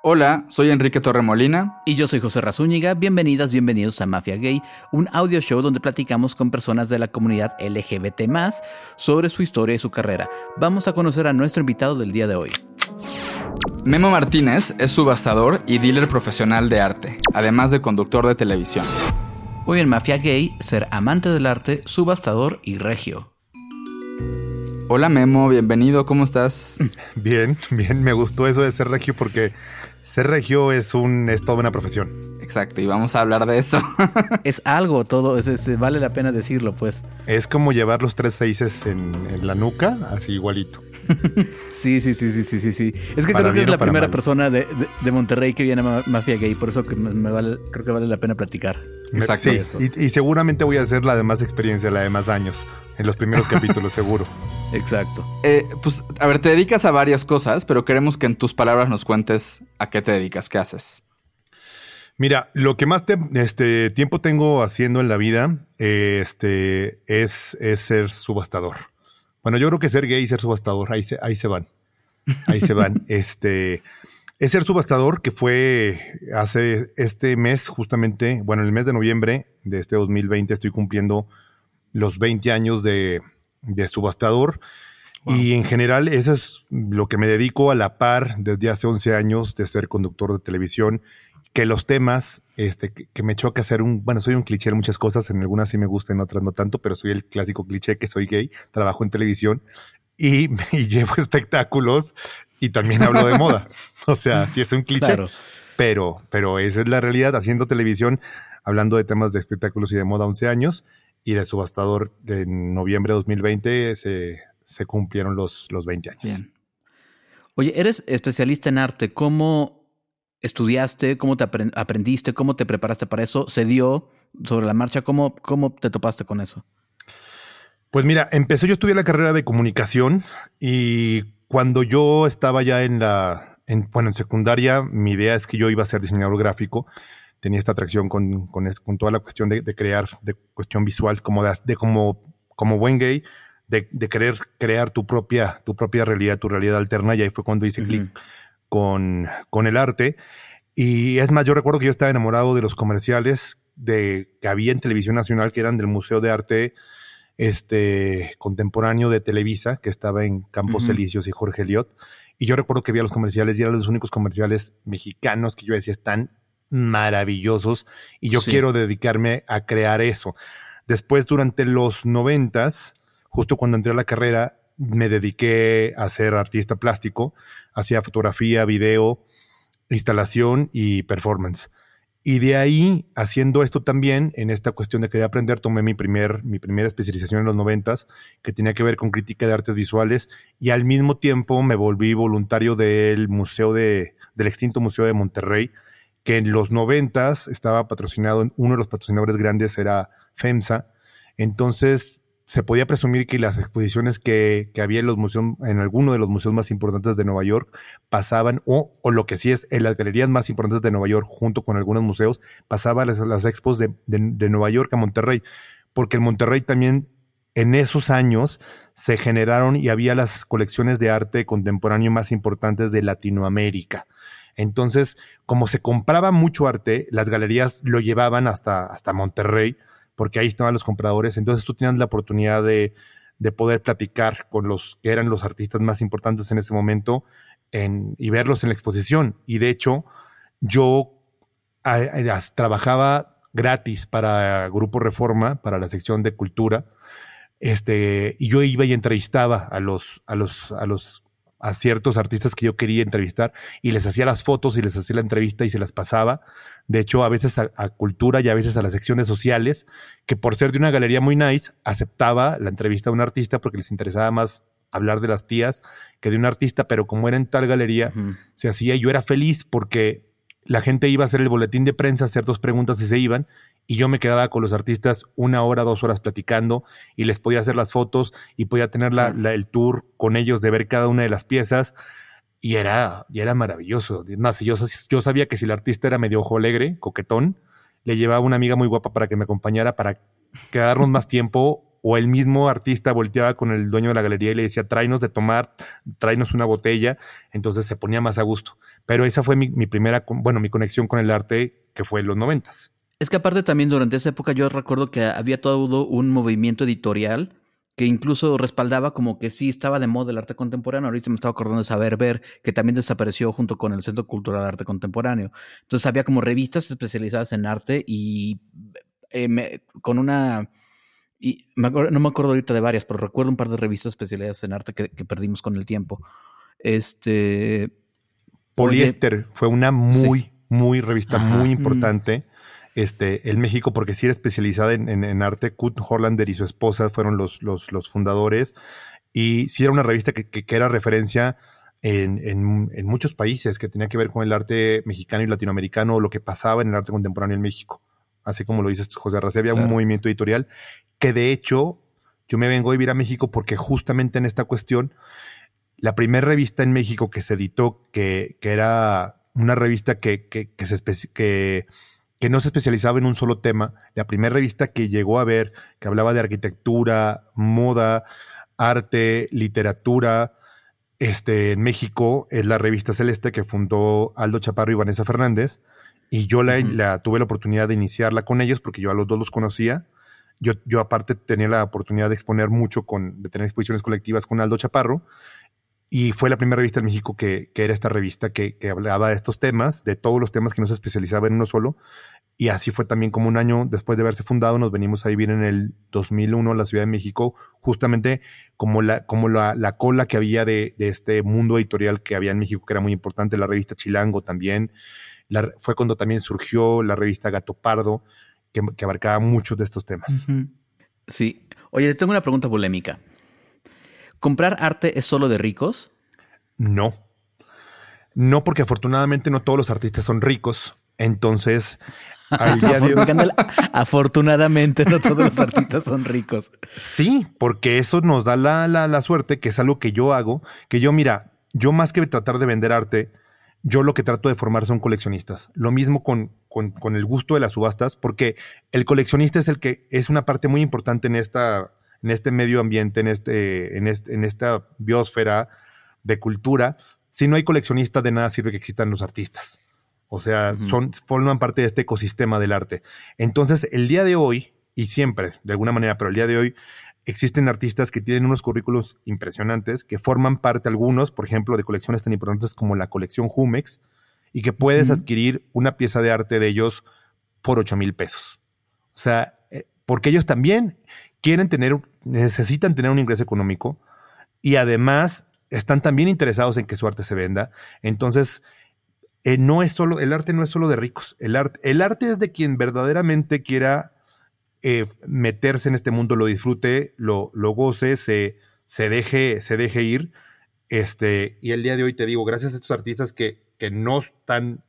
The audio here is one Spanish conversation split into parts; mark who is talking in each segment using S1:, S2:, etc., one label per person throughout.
S1: Hola, soy Enrique Torremolina.
S2: Y yo soy José Razúñiga. Bienvenidas, bienvenidos a Mafia Gay, un audio show donde platicamos con personas de la comunidad LGBT sobre su historia y su carrera. Vamos a conocer a nuestro invitado del día de hoy.
S1: Memo Martínez es subastador y dealer profesional de arte, además de conductor de televisión.
S2: Hoy en Mafia Gay, ser amante del arte, subastador y regio.
S1: Hola Memo, bienvenido, ¿cómo estás?
S3: Bien, bien, me gustó eso de ser regio porque ser regio es, un, es toda una profesión.
S1: Exacto, y vamos a hablar de eso.
S2: es algo, todo, es, vale la pena decirlo, pues.
S3: Es como llevar los tres seises en, la nuca, así igualito.
S2: sí, sí, sí, sí, sí, sí, sí. Es que creo que es la primera persona de, Monterrey que viene a Mafia Gay, por eso que me, vale, creo que vale la pena platicar.
S3: Exacto. Sí, y, y, seguramente voy a hacer la de más experiencia, la de más años, en los primeros capítulos, seguro.
S2: Exacto.
S1: Eh, pues, a ver, te dedicas a varias cosas, pero queremos que en tus palabras nos cuentes a qué te dedicas, qué haces.
S3: Mira, lo que más este, tiempo tengo haciendo en la vida este, es, ser subastador. Bueno, yo creo que ser gay y ser subastador, ahí se, ahí se van. Ahí se van. Este, es ser subastador que fue hace este mes, justamente, bueno, el mes de noviembre de este 2020, estoy cumpliendo los 20 años de, de subastador. Y en general eso es lo que me dedico a la par desde hace 11 años de ser conductor de televisión, que los temas este, que, me choca hacer un, bueno, soy un cliché en muchas cosas, en algunas sí me gustan, en otras no tanto, pero soy el clásico cliché que soy gay, trabajo en televisión y, llevo espectáculos y también hablo de moda. O sea, sí es un cliché, pero, pero esa es la realidad, haciendo televisión, hablando de temas de espectáculos y de moda 11 años y de subastador en noviembre de 2020 se, se cumplieron los, los 20 años. Bien.
S2: Oye, eres especialista en arte. ¿Cómo estudiaste? ¿Cómo te aprendiste? ¿Cómo te preparaste para eso? ¿Se dio sobre la marcha? ¿Cómo, cómo te topaste con eso?
S3: Pues mira, empecé yo a estudiar la carrera de comunicación y cuando yo estaba ya en la, en, bueno, en secundaria, mi idea es que yo iba a ser diseñador gráfico tenía esta atracción con, con, toda la cuestión de, crear, de cuestión visual, como de, como, como buen gay, de, querer crear tu propia, tu propia realidad, tu realidad alterna. Y ahí fue cuando hice clic con, con el arte. Y es más, yo recuerdo que yo estaba enamorado de los comerciales de, que había en Televisión Nacional, que eran del Museo de Arte este, Contemporáneo de Televisa, que estaba en Campos Elíseos y Jorge Eliot. Y yo recuerdo que vi los comerciales y eran los únicos comerciales mexicanos que yo decía están maravillosos y yo quiero dedicarme a crear eso. Después, durante los noventas, justo cuando entré a la carrera, me dediqué a ser artista plástico, hacía fotografía, video, instalación y performance. Y de ahí, haciendo esto también, en esta cuestión de querer aprender, tomé mi, primer, mi primera especialización en los noventas, que tenía que ver con crítica de artes visuales, y al mismo tiempo me volví voluntario del Museo de, del extinto Museo de Monterrey, que en los noventas estaba patrocinado, uno de los patrocinadores grandes era FEMSA, entonces se podía presumir que las exposiciones que, había en los museos, en alguno de los museos más importantes de Nueva York, pasaban, o, o, lo que sí es, en las galerías más importantes de Nueva York, junto con algunos museos, pasaban las, las expos de, de, Nueva York a Monterrey, porque en Monterrey también en esos años se generaron y había las colecciones de arte contemporáneo más importantes de Latinoamérica. Entonces, como se compraba mucho arte, las galerías lo llevaban hasta, hasta Monterrey, porque ahí estaban los compradores. Entonces tú tenías la oportunidad de, poder platicar con los que eran los artistas más importantes en ese momento y verlos en la exposición. Y de hecho, yo trabajaba gratis para Grupo Reforma, para la sección de cultura, este, y yo iba y entrevistaba a los, a los, a los a ciertos artistas que yo quería entrevistar y les hacía las fotos y les hacía la entrevista y se las pasaba. De hecho, a veces a, cultura y a veces a las secciones sociales, que por ser de una galería muy nice, aceptaba la entrevista a un artista porque les interesaba más hablar de las tías que de un artista, pero como era en tal galería, se hacía y yo era feliz porque la gente iba a hacer el boletín de prensa, hacer dos preguntas y se iban, y yo me quedaba con los artistas una hora, dos horas platicando y les podía hacer las fotos y podía tener la, el tour con ellos de ver cada una de las piezas y era, y era maravilloso. Más, yo, yo sabía que si el artista era medio ojo alegre, coquetón, le llevaba una amiga muy guapa para que me acompañara para quedarnos más tiempo o el mismo artista volteaba con el dueño de la galería y le decía, tráenos de tomar, tráenos una botella, entonces se ponía más a gusto. Pero esa fue mi, primera, bueno, mi conexión con el arte que fue en los noventas.
S2: Es que aparte también durante esa época yo recuerdo que había todo un movimiento editorial que incluso respaldaba como que sí estaba de moda el arte contemporáneo. Ahorita me estaba acordando de Saber Ver, que también desapareció junto con el Centro Cultural de Arte Contemporáneo. Entonces había como revistas especializadas en arte y eh, con una... Y no me acuerdo ahorita de varias, pero recuerdo un par de revistas especializadas en arte que, perdimos con el tiempo. Este...
S3: Poliéster fue una muy, muy revista muy importante este, el México, porque sí era especializada en, arte. Kurt Hollander y su esposa fueron los, los, los fundadores. Y sí era una revista que, que, era referencia en, en, muchos países, que tenía que ver con el arte mexicano y latinoamericano, lo que pasaba en el arte contemporáneo en México. Así como lo dices, José Arrasé, había un movimiento editorial que de hecho yo me vengo a vivir a México porque justamente en esta cuestión, la primera revista en México que se editó, que, que era una revista que, que, que se que que no se especializaba en un solo tema. La primera revista que llegó a ver, que hablaba de arquitectura, moda, arte, literatura, este, en México, es la revista Celeste que fundó Aldo Chaparro y Vanessa Fernández. Y yo la, tuve la oportunidad de iniciarla con ellos porque yo a los dos los conocía. Yo, yo aparte tenía la oportunidad de exponer mucho, con, de tener exposiciones colectivas con Aldo Chaparro. Y fue la primera revista en México que, era esta revista que, hablaba de estos temas, de todos los temas que no se especializaba en uno solo. Y así fue también como un año después de haberse fundado, nos venimos a vivir en el 2001 a la Ciudad de México, justamente como la, como la, cola que había de, este mundo editorial que había en México, que era muy importante, la revista Chilango también. fue cuando también surgió la revista Gato Pardo, que, que abarcaba muchos de estos temas.
S2: Sí. Oye, tengo una pregunta polémica. ¿Comprar arte es solo de ricos?
S3: No. No, porque afortunadamente no todos los artistas son ricos. Entonces,
S2: al día de hoy... Afortunadamente no todos los artistas son ricos.
S3: Sí, porque eso nos da la, la, suerte, que es algo que yo hago, que yo, mira, yo más que tratar de vender arte, yo lo que trato de formar son coleccionistas. Lo mismo con, con, con, el gusto de las subastas, porque el coleccionista es el que es una parte muy importante en esta en este medio ambiente, en, este, en, este, en esta biosfera de cultura, si no hay coleccionistas, de nada sirve que existan los artistas. O sea, son, forman parte de este ecosistema del arte. Entonces, el día de hoy, y siempre, de alguna manera, pero el día de hoy, existen artistas que tienen unos currículos impresionantes, que forman parte algunos, por ejemplo, de colecciones tan importantes como la colección Jumex, y que puedes adquirir una pieza de arte de ellos por 8 mil pesos. O sea, eh, porque ellos también quieren tener, necesitan tener un ingreso económico y además están también interesados en que su arte se venda. Entonces, eh, no es solo, el arte no es solo de ricos. El arte, el arte es de quien verdaderamente quiera eh, meterse en este mundo, lo disfrute, lo, lo goce, se, se, deje, se deje ir. Este, y el día de hoy te digo, gracias a estos artistas que, que no están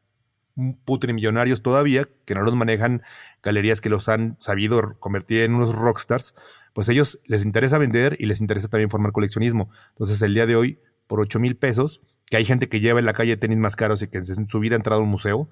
S3: putrimillonarios todavía, que no los manejan galerías que los han sabido convertir en unos rockstars, pues ellos les interesa vender y les interesa también formar coleccionismo. Entonces, el día de hoy, por 8 mil pesos, que hay gente que lleva en la calle tenis más caros y que en su vida ha entrado a un museo,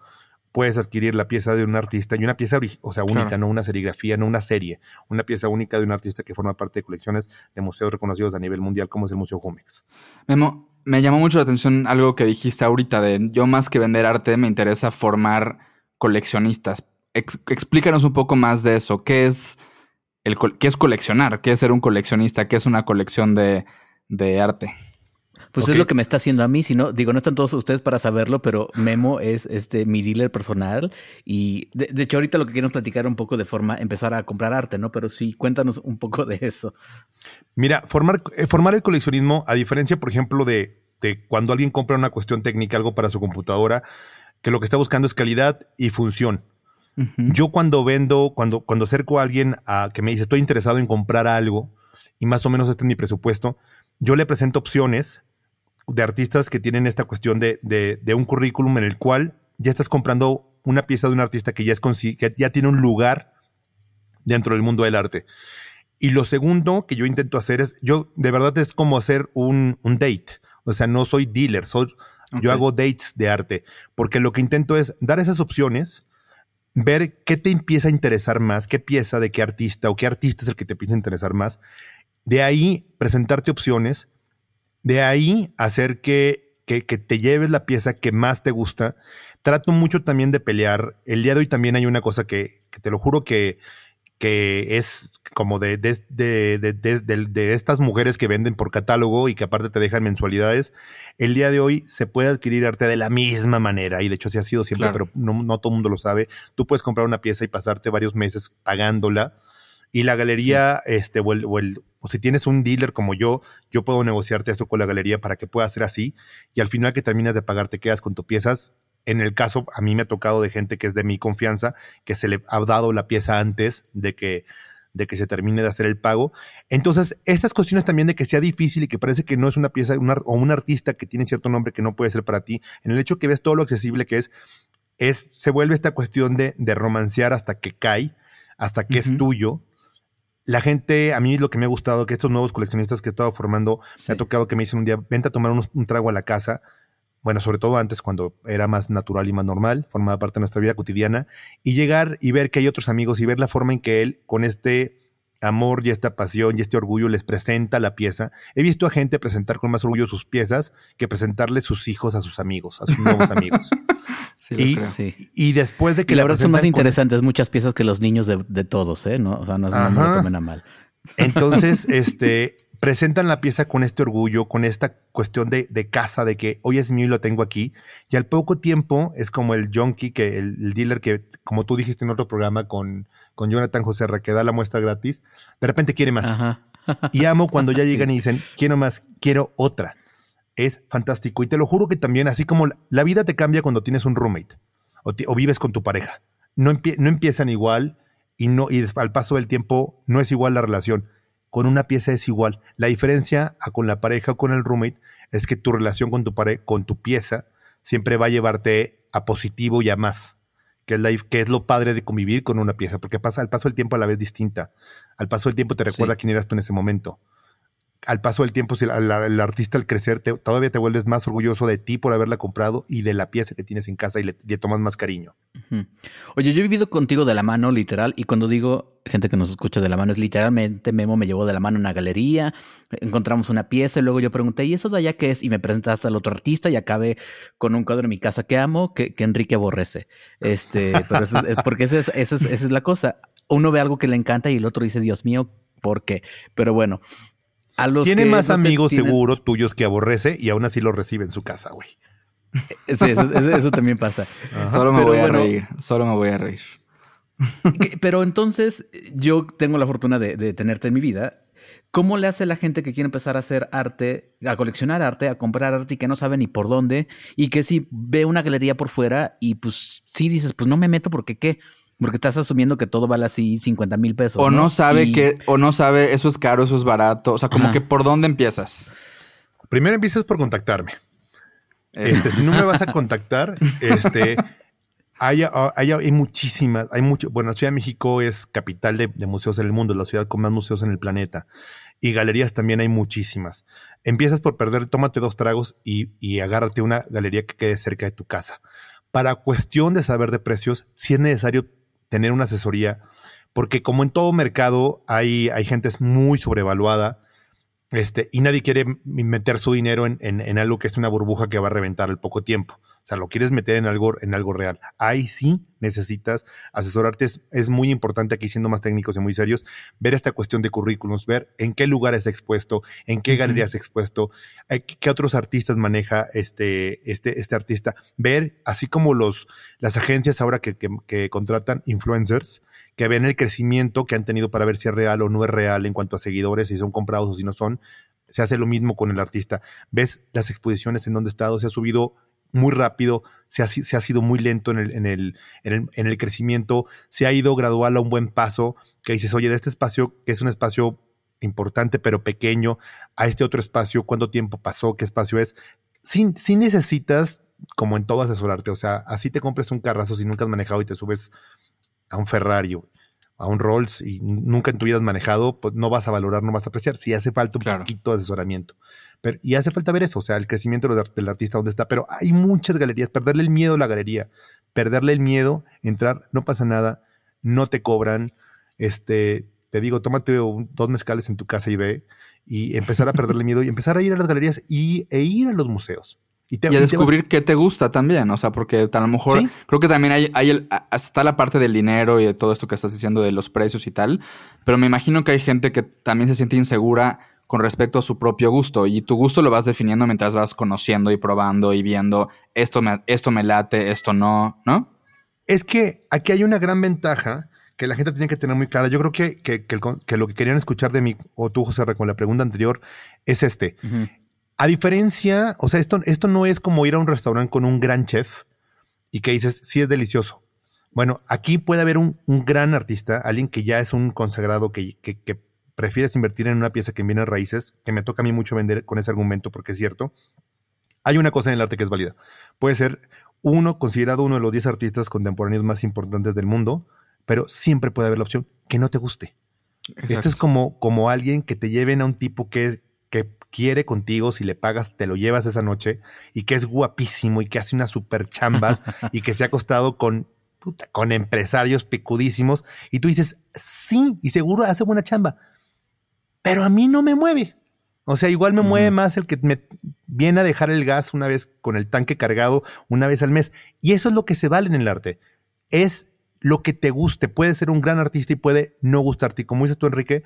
S3: puedes adquirir la pieza de un artista y una pieza, o sea, única, no una serigrafía, no una serie, una pieza única de un artista que forma parte de colecciones de museos reconocidos a nivel mundial como es el Museo Jumex.
S1: Memo, me llamó mucho la atención algo que dijiste ahorita de yo más que vender arte me interesa formar coleccionistas explícanos un poco más de eso. ¿Qué es, el, qué es coleccionar? ¿Qué es ser un coleccionista? ¿Qué es una colección de, arte?
S2: Pues es lo que me está haciendo a mí, si no, digo, no están todos ustedes para saberlo, pero Memo es este mi dealer personal y de, hecho ahorita lo que quiero platicar un poco de forma empezar a comprar arte, ¿no? Pero sí, cuéntanos un poco de eso.
S3: Mira, formar, eh, formar el coleccionismo, a diferencia, por ejemplo, de, de cuando alguien compra una cuestión técnica, algo para su computadora, que lo que está buscando es calidad y función. Yo cuando vendo, cuando, cuando acerco a alguien a que me dice estoy interesado en comprar algo y más o menos este es mi presupuesto, yo le presento opciones de artistas que tienen esta cuestión de, de, un currículum en el cual ya estás comprando una pieza de un artista que ya, es que ya tiene un lugar dentro del mundo del arte. Y lo segundo que yo intento hacer es, yo de verdad es como hacer un, un date. O sea, no soy dealer, soy, yo hago dates de arte, porque lo que intento es dar esas opciones ver qué te empieza a interesar más, qué pieza de qué artista o qué artista es el que te empieza a interesar más. De ahí presentarte opciones, de ahí hacer que, que, te lleves la pieza que más te gusta. Trato mucho también de pelear. El día de hoy también hay una cosa que, que te lo juro que, que es como de, de, de, de, estas mujeres que venden por catálogo y que aparte te dejan mensualidades, el día de hoy se puede adquirir arte de la misma manera y de hecho así ha sido siempre, pero no, no, todo el mundo lo sabe. Tú puedes comprar una pieza y pasarte varios meses pagándola y la galería, este, o, el, o, el, o si tienes un dealer como yo, yo puedo negociarte eso con la galería para que pueda ser así y al final que terminas de pagar te quedas con tus piezas en el caso, a mí me ha tocado de gente que es de mi confianza, que se le ha dado la pieza antes de que, de que se termine de hacer el pago. Entonces, estas cuestiones también de que sea difícil y que parece que no es una pieza o un artista que tiene cierto nombre que no puede ser para ti, en el hecho que ves todo lo accesible que es, es se vuelve esta cuestión de, de romancear hasta que cae, hasta que es tuyo. La gente, a mí lo que me ha gustado, que estos nuevos coleccionistas que he estado formando, me ha tocado que me dicen un día, vente a tomar un trago a la casa bueno, sobre todo antes cuando era más natural y más normal, formaba parte de nuestra vida cotidiana, y llegar y ver que hay otros amigos y ver la forma en que él, con este amor y esta pasión y este orgullo, les presenta la pieza. He visto a gente presentar con más orgullo sus piezas que presentarle sus hijos a sus amigos, a sus nuevos amigos. y, y, después de que...
S2: la, verdad son más interesantes muchas piezas que los niños de, todos, ¿eh? ¿No? O sea, no, no me lo tomen a mal.
S3: Entonces, este, presentan la pieza con este orgullo, con esta cuestión de, casa, de que hoy es mío y lo tengo aquí. Y al poco tiempo es como el junkie, que el, dealer que, como tú dijiste en otro programa con, con Jonathan José que da la muestra gratis, de repente quiere más. Y amo cuando ya llegan y dicen, quiero más, quiero otra. Es fantástico. Y te lo juro que también, así como la, vida te cambia cuando tienes un roommate o, vives con tu pareja. No, no empiezan igual y, no, y al paso del tiempo no es igual la relación con una pieza es igual. La diferencia con la pareja o con el roommate es que tu relación con tu, con tu pieza siempre va a llevarte a positivo y a más, que es, la, que es lo padre de convivir con una pieza, porque pasa al paso del tiempo a la vez distinta. Al paso del tiempo te recuerda quién eras tú en ese momento al paso del tiempo, si el, artista al crecer, todavía te vuelves más orgulloso de ti por haberla comprado y de la pieza que tienes en casa y le, tomas más cariño.
S2: Oye, yo he vivido contigo de la mano, literal, y cuando digo gente que nos escucha de la mano, es literalmente Memo me llevó de la mano a una galería, encontramos una pieza y luego yo pregunté, ¿y eso de allá qué es? Y me presentaste al otro artista y acabé con un cuadro en mi casa que amo, que, Enrique aborrece. Este, pero es, porque esa es, esa es la cosa. Uno ve algo que le encanta y el otro dice, Dios mío, ¿por qué? Pero bueno,
S3: tiene más amigos seguro tuyos que aborrece y aún así lo recibe en su casa, güey.
S2: Sí, eso, también pasa.
S1: Solo me voy a reír, solo me voy a reír.
S2: Pero entonces yo tengo la fortuna de, tenerte en mi vida. ¿Cómo le hace la gente que quiere empezar a hacer arte, a coleccionar arte, a comprar arte y que no sabe ni por dónde? Y que si ve una galería por fuera y pues sí dices, pues no me meto porque qué. Porque estás asumiendo que todo vale así 50 mil pesos.
S1: O no, sabe que, o no sabe, eso es caro, eso es barato. O sea, como que por dónde empiezas.
S3: Primero empiezas por contactarme. Este, si no me vas a contactar, este, hay, hay, muchísimas, hay mucho. Bueno, la Ciudad de México es capital de, museos en el mundo, es la ciudad con más museos en el planeta. Y galerías también hay muchísimas. Empiezas por perder, tómate dos tragos y, y agárrate una galería que quede cerca de tu casa. Para cuestión de saber de precios, si es necesario tener una asesoría, porque como en todo mercado hay, hay gente muy sobrevaluada este, y nadie quiere meter su dinero en, en, algo que es una burbuja que va a reventar al poco tiempo. O sea, lo quieres meter en algo, en algo real. Ahí sí necesitas asesorarte. Es, muy importante aquí, siendo más técnicos y muy serios, ver esta cuestión de currículums, ver en qué lugar es expuesto, en qué galerías expuesto, qué otros artistas maneja este, este, este artista. Ver, así como los, las agencias ahora que, que contratan influencers, que ven el crecimiento que han tenido para ver si es real o no es real en cuanto a seguidores, si son comprados o si no son. Se hace lo mismo con el artista. Ves las exposiciones en donde ha estado, se ha subido muy rápido, se ha, se ha sido muy lento en el, en, el, en, el, crecimiento, se ha ido gradual a un buen paso, que dices, oye, de este espacio, que es un espacio importante pero pequeño, a este otro espacio, cuánto tiempo pasó, qué espacio es. Sí, necesitas, como en todo, asesorarte. O sea, así te compres un carrazo si nunca has manejado y te subes a un Ferrari a un Rolls y nunca en tu vida has manejado, pues no vas a valorar, no vas a apreciar. Si hace falta un poquito de asesoramiento. Pero, y hace falta ver eso, o sea, el crecimiento del artista donde está. Pero hay muchas galerías, perderle el miedo a la galería, perderle el miedo, entrar, no pasa nada, no te cobran, este, te digo, tómate dos mezcales en tu casa y ve, y empezar a perderle miedo y empezar a ir a las galerías y, e ir a los museos.
S1: Y, a descubrir qué te gusta también, o sea, porque a lo mejor creo que también hay, hay el, está la parte del dinero y de todo esto que estás diciendo de los precios y tal, pero me imagino que hay gente que también se siente insegura con respecto a su propio gusto y tu gusto lo vas definiendo mientras vas conociendo y probando y viendo esto me, esto me late, esto no, ¿no?
S3: Es que aquí hay una gran ventaja que la gente tiene que tener muy clara. Yo creo que, que, lo que querían escuchar de mí, o tú, José, con la pregunta anterior, es este. A diferencia, o sea, esto, esto no es como ir a un restaurante con un gran chef y que dices, sí es delicioso. Bueno, aquí puede haber un, gran artista, alguien que ya es un consagrado, que, que, prefieres invertir en una pieza que viene a raíces, que me toca a mí mucho vender con ese argumento porque es cierto. Hay una cosa en el arte que es válida. Puede ser uno considerado uno de los 10 artistas contemporáneos más importantes del mundo, pero siempre puede haber la opción que no te guste. Esto es como, como alguien que te lleven a un tipo que, que quiere contigo, si le pagas, te lo llevas esa noche y que es guapísimo y que hace unas super chambas y que se ha acostado con, con empresarios picudísimos y tú dices, sí, y seguro hace buena chamba, pero a mí no me mueve. O sea, igual me mueve más el que me viene a dejar el gas una vez con el tanque cargado una vez al mes. Y eso es lo que se vale en el arte. Es lo que te guste. Puede ser un gran artista y puede no gustarte. Y como dices tú, Enrique,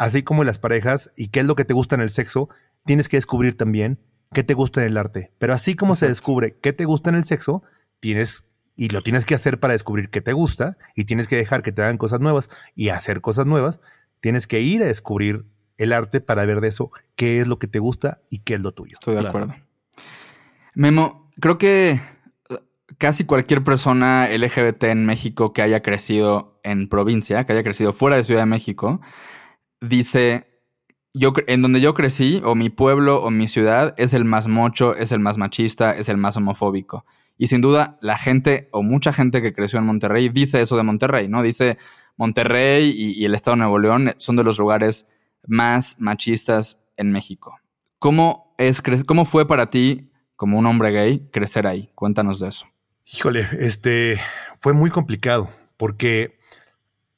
S3: así como las parejas y qué es lo que te gusta en el sexo, tienes que descubrir también qué te gusta en el arte. Pero así como se descubre qué te gusta en el sexo, tienes y lo tienes que hacer para descubrir qué te gusta y tienes que dejar que te hagan cosas nuevas y hacer cosas nuevas. Tienes que ir a descubrir el arte para ver de eso qué es lo que te gusta y qué es lo tuyo.
S1: Estoy de acuerdo. Memo, creo que uh, casi cualquier persona LGBT en México que haya crecido en provincia, que haya crecido fuera de Ciudad de México, dice, yo, en donde yo crecí, o mi pueblo o mi ciudad, es el más mocho, es el más machista, es el más homofóbico. Y sin duda, la gente o mucha gente que creció en Monterrey dice eso de Monterrey, ¿no? Dice Monterrey y, el estado de Nuevo León son de los lugares más machistas en México. ¿Cómo, es, ¿Cómo fue para ti, como un hombre gay, crecer ahí? Cuéntanos de eso.
S3: Híjole, este fue muy complicado porque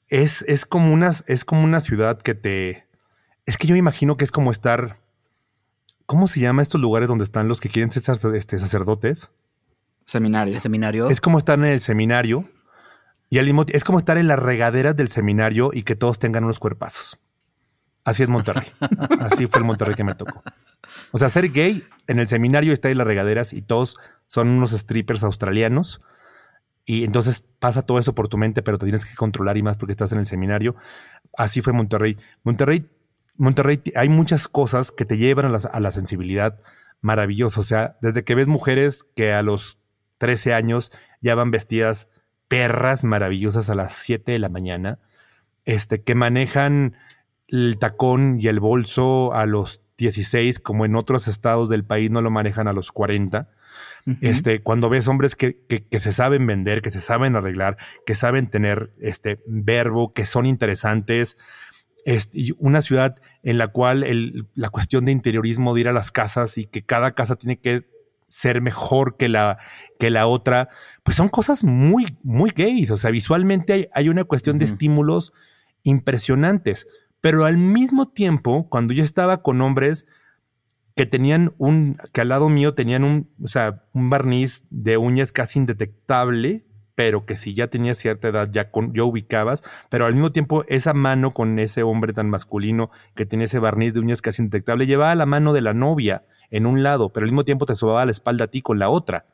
S3: es, es, como es como una ciudad que te. Es que yo imagino que es como estar. ¿Cómo se llama estos lugares donde están los que quieren ser este, sacerdotes?
S1: Seminario.
S2: seminario?
S3: Es como estar en el seminario y al mismo es como estar en las regaderas del seminario y que todos tengan unos cuerpazos. Así es Monterrey. Así fue el Monterrey que me tocó. O sea, ser gay en el seminario está en las regaderas y todos son unos strippers australianos y entonces pasa todo eso por tu mente, pero te tienes que controlar y más porque estás en el seminario. Así fue Monterrey. Monterrey, Monterrey, hay muchas cosas que te llevan a la, sensibilidad maravillosa. O sea, desde que ves mujeres que a los 13 años ya van vestidas perras maravillosas a las 7 de la mañana, este, que manejan el tacón y el bolso a los 16, como en otros estados del país no lo manejan a los 40 este, cuando ves hombres que, que, se saben vender, que se saben arreglar, que saben tener este verbo, que son interesantes, y una ciudad en la cual el, la cuestión de interiorismo de ir a las casas y que cada casa tiene que ser mejor que la, que la otra, pues son cosas muy, muy gays. O sea, visualmente hay, hay una cuestión de estímulos impresionantes. Pero al mismo tiempo, cuando yo estaba con hombres que tenían un, que al lado mío tenían un, o sea, un barniz de uñas casi indetectable, pero que si ya tenía cierta edad ya, con, ubicabas, pero al mismo tiempo esa mano con ese hombre tan masculino que tenía ese barniz de uñas casi indetectable, llevaba la mano de la novia en un lado, pero al mismo tiempo te sobaba la espalda a ti con la otra.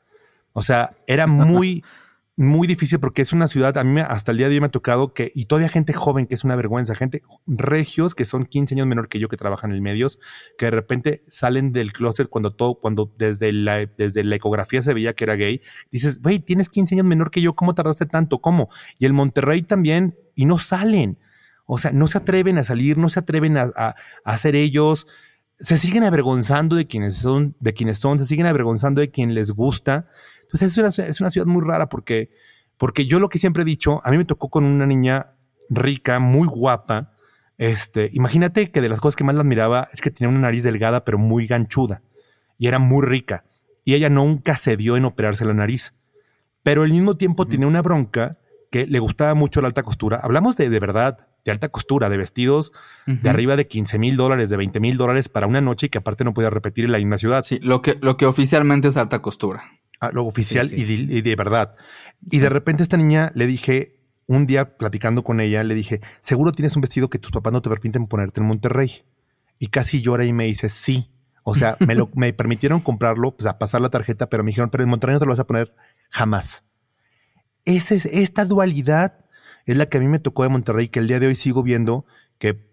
S3: O sea, era muy, muy difícil porque es una ciudad, a mí hasta el día de hoy me ha tocado que, y todavía gente joven, que es una vergüenza, gente regios que son 15 años menor que yo que trabajan en medios, que de repente salen del closet cuando todo, cuando desde la, desde la ecografía se veía que era gay, dices, güey, tienes 15 años menor que yo, ¿cómo tardaste tanto? ¿Cómo? Y el Monterrey también, y no salen. O sea, no se atreven a salir, no se atreven a, a, hacer ellos, se siguen avergonzando de quienes son, de quienes son, se siguen avergonzando de quien les gusta. Entonces es una, es una ciudad muy rara porque, porque yo lo que siempre he dicho, a mí me tocó con una niña rica, muy guapa. Este, imagínate que de las cosas que más la admiraba es que tenía una nariz delgada pero muy ganchuda y era muy rica. Y ella nunca se dio en operarse la nariz. pero al mismo tiempo tenía una bronca que le gustaba mucho la alta costura. Hablamos de de verdad, de alta costura, de vestidos de arriba de 15 mil dólares, de 20 mil dólares para una noche y que aparte no podía repetir en la misma ciudad.
S1: Sí, lo que, lo que oficialmente es alta costura.
S3: Lo oficial Y, de, verdad. Y de repente esta niña le dije, un día platicando con ella, le dije, seguro tienes un vestido que tus papás no te permiten ponerte en Monterrey. Y casi llora y me dice, sí. O sea, me, lo, me permitieron comprarlo, pues a pasar la tarjeta, pero me dijeron, pero en Monterrey no te lo vas a poner jamás. Esa es, esta dualidad es la que a mí me tocó de Monterrey, que el día de hoy sigo viendo que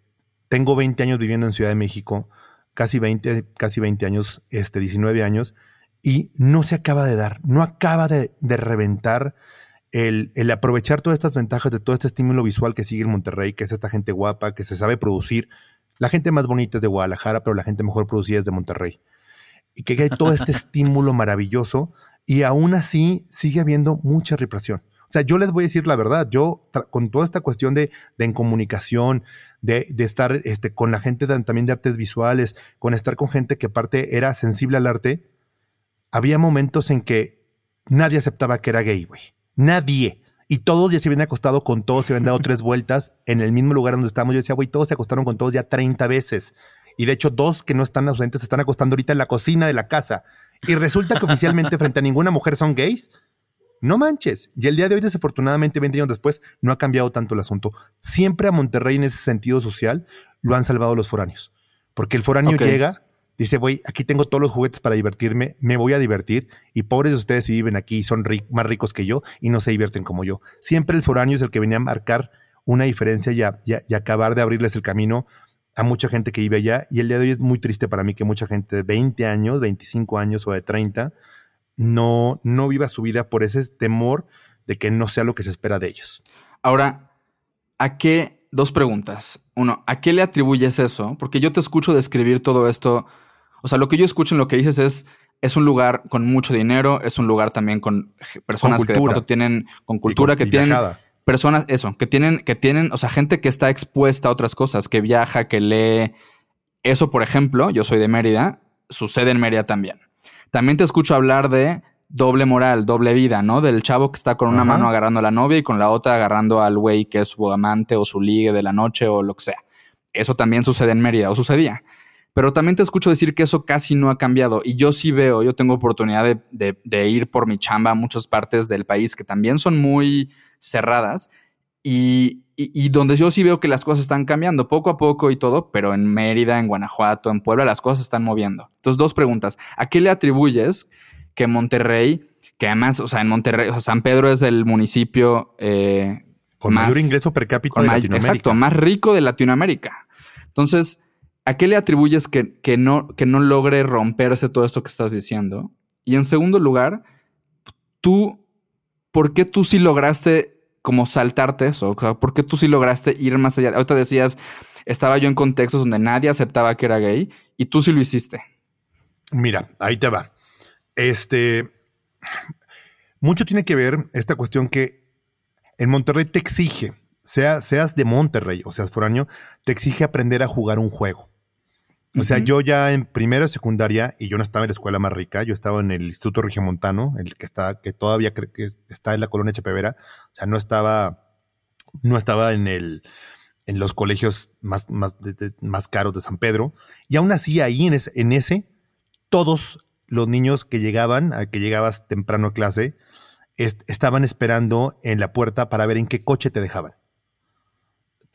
S3: tengo 20 años viviendo en Ciudad de México, casi 20, casi 20 años, este, 19 años, y no se acaba de dar, no acaba de, reventar el, el, aprovechar todas estas ventajas de todo este estímulo visual que sigue en Monterrey, que es esta gente guapa, que se sabe producir. La gente más bonita es de Guadalajara, pero la gente mejor producida es de Monterrey. Y que hay todo este estímulo maravilloso y aún así sigue habiendo mucha represión. O sea, yo les voy a decir la verdad, yo con toda esta cuestión de, de en comunicación, de, de estar este, con la gente también de artes visuales, con estar con gente que aparte era sensible al arte, había momentos en que nadie aceptaba que era gay, güey. Nadie. Y todos ya se habían acostado con todos, se habían dado tres vueltas en el mismo lugar donde estábamos. Yo decía, güey, todos se acostaron con todos ya 30 veces. Y de hecho, dos que no están ausentes se están acostando ahorita en la cocina de la casa. Y resulta que oficialmente frente a ninguna mujer son gays. No manches. Y el día de hoy, desafortunadamente, 20 años después, no ha cambiado tanto el asunto. Siempre a Monterrey en ese sentido social lo han salvado los foráneos. Porque el foráneo llega, dice, güey, aquí tengo todos los juguetes para divertirme, me voy a divertir. Y pobres de ustedes si viven aquí son más ricos que yo y no se divierten como yo. Siempre el foráneo es el que venía a marcar una diferencia y, y acabar de abrirles el camino a mucha gente que vive allá. Y el día de hoy es muy triste para mí que mucha gente de 20 años, 25 años o de 30 no, no viva su vida por ese temor de que no sea lo que se espera de ellos.
S1: Ahora, ¿a qué? Dos preguntas. Uno, ¿a qué le atribuyes eso? Porque yo te escucho describir todo esto. O sea, lo que yo escucho en lo que dices es, es un lugar con mucho dinero, es un lugar también con personas que de pronto tienen, con cultura, que tienen personas, eso, que tienen, que tienen, o sea, gente que está expuesta a otras cosas, que viaja, que lee. Eso, por ejemplo, yo soy de Mérida, sucede en Mérida también. También te escucho hablar de doble moral, doble vida, ¿no? Del chavo que está con una mano agarrando a la novia y con la otra agarrando al güey que es su amante o su ligue de la noche o lo que sea. Eso también sucede en Mérida o sucedía. Pero también te escucho decir que eso casi no ha cambiado. Y yo sí veo, yo tengo oportunidad de, ir por mi chamba a muchas partes del país que también son muy cerradas y, y, donde yo sí veo que las cosas están cambiando poco a poco y todo, pero en Mérida, en Guanajuato, en Puebla, las cosas están moviendo. Entonces, dos preguntas. ¿A qué le atribuyes que Monterrey, que además, o sea, en Monterrey, o sea, San Pedro es del municipio
S3: eh, con mayor ingreso per cápita de Latinoamérica.
S1: Exacto, más rico de Latinoamérica. Entonces, ¿a qué le atribuyes que, que, no, que no logre romperse todo esto que estás diciendo? Y en segundo lugar, tú, ¿por qué tú sí lograste como saltarte eso? O sea, ¿por qué tú sí lograste ir más allá? Ahorita decías, estaba yo en contextos donde nadie aceptaba que era gay y tú sí lo hiciste.
S3: Mira, ahí te va. Este, mucho tiene que ver esta cuestión que en Monterrey te exige, sea, seas de Monterrey o seas foráneo, te exige aprender a jugar un juego. O sea, yo ya en primero de secundaria, y yo no estaba en la escuela más rica, yo estaba en el Instituto Regiomontano, el que está, que todavía que está en la colonia Chepevera. O sea, no estaba, no estaba en el, en los colegios más, más, más caros de San Pedro. Y aún así, ahí en ese, en ese, todos los niños que llegaban, a que llegabas temprano a clase, estaban esperando en la puerta para ver en qué coche te dejaban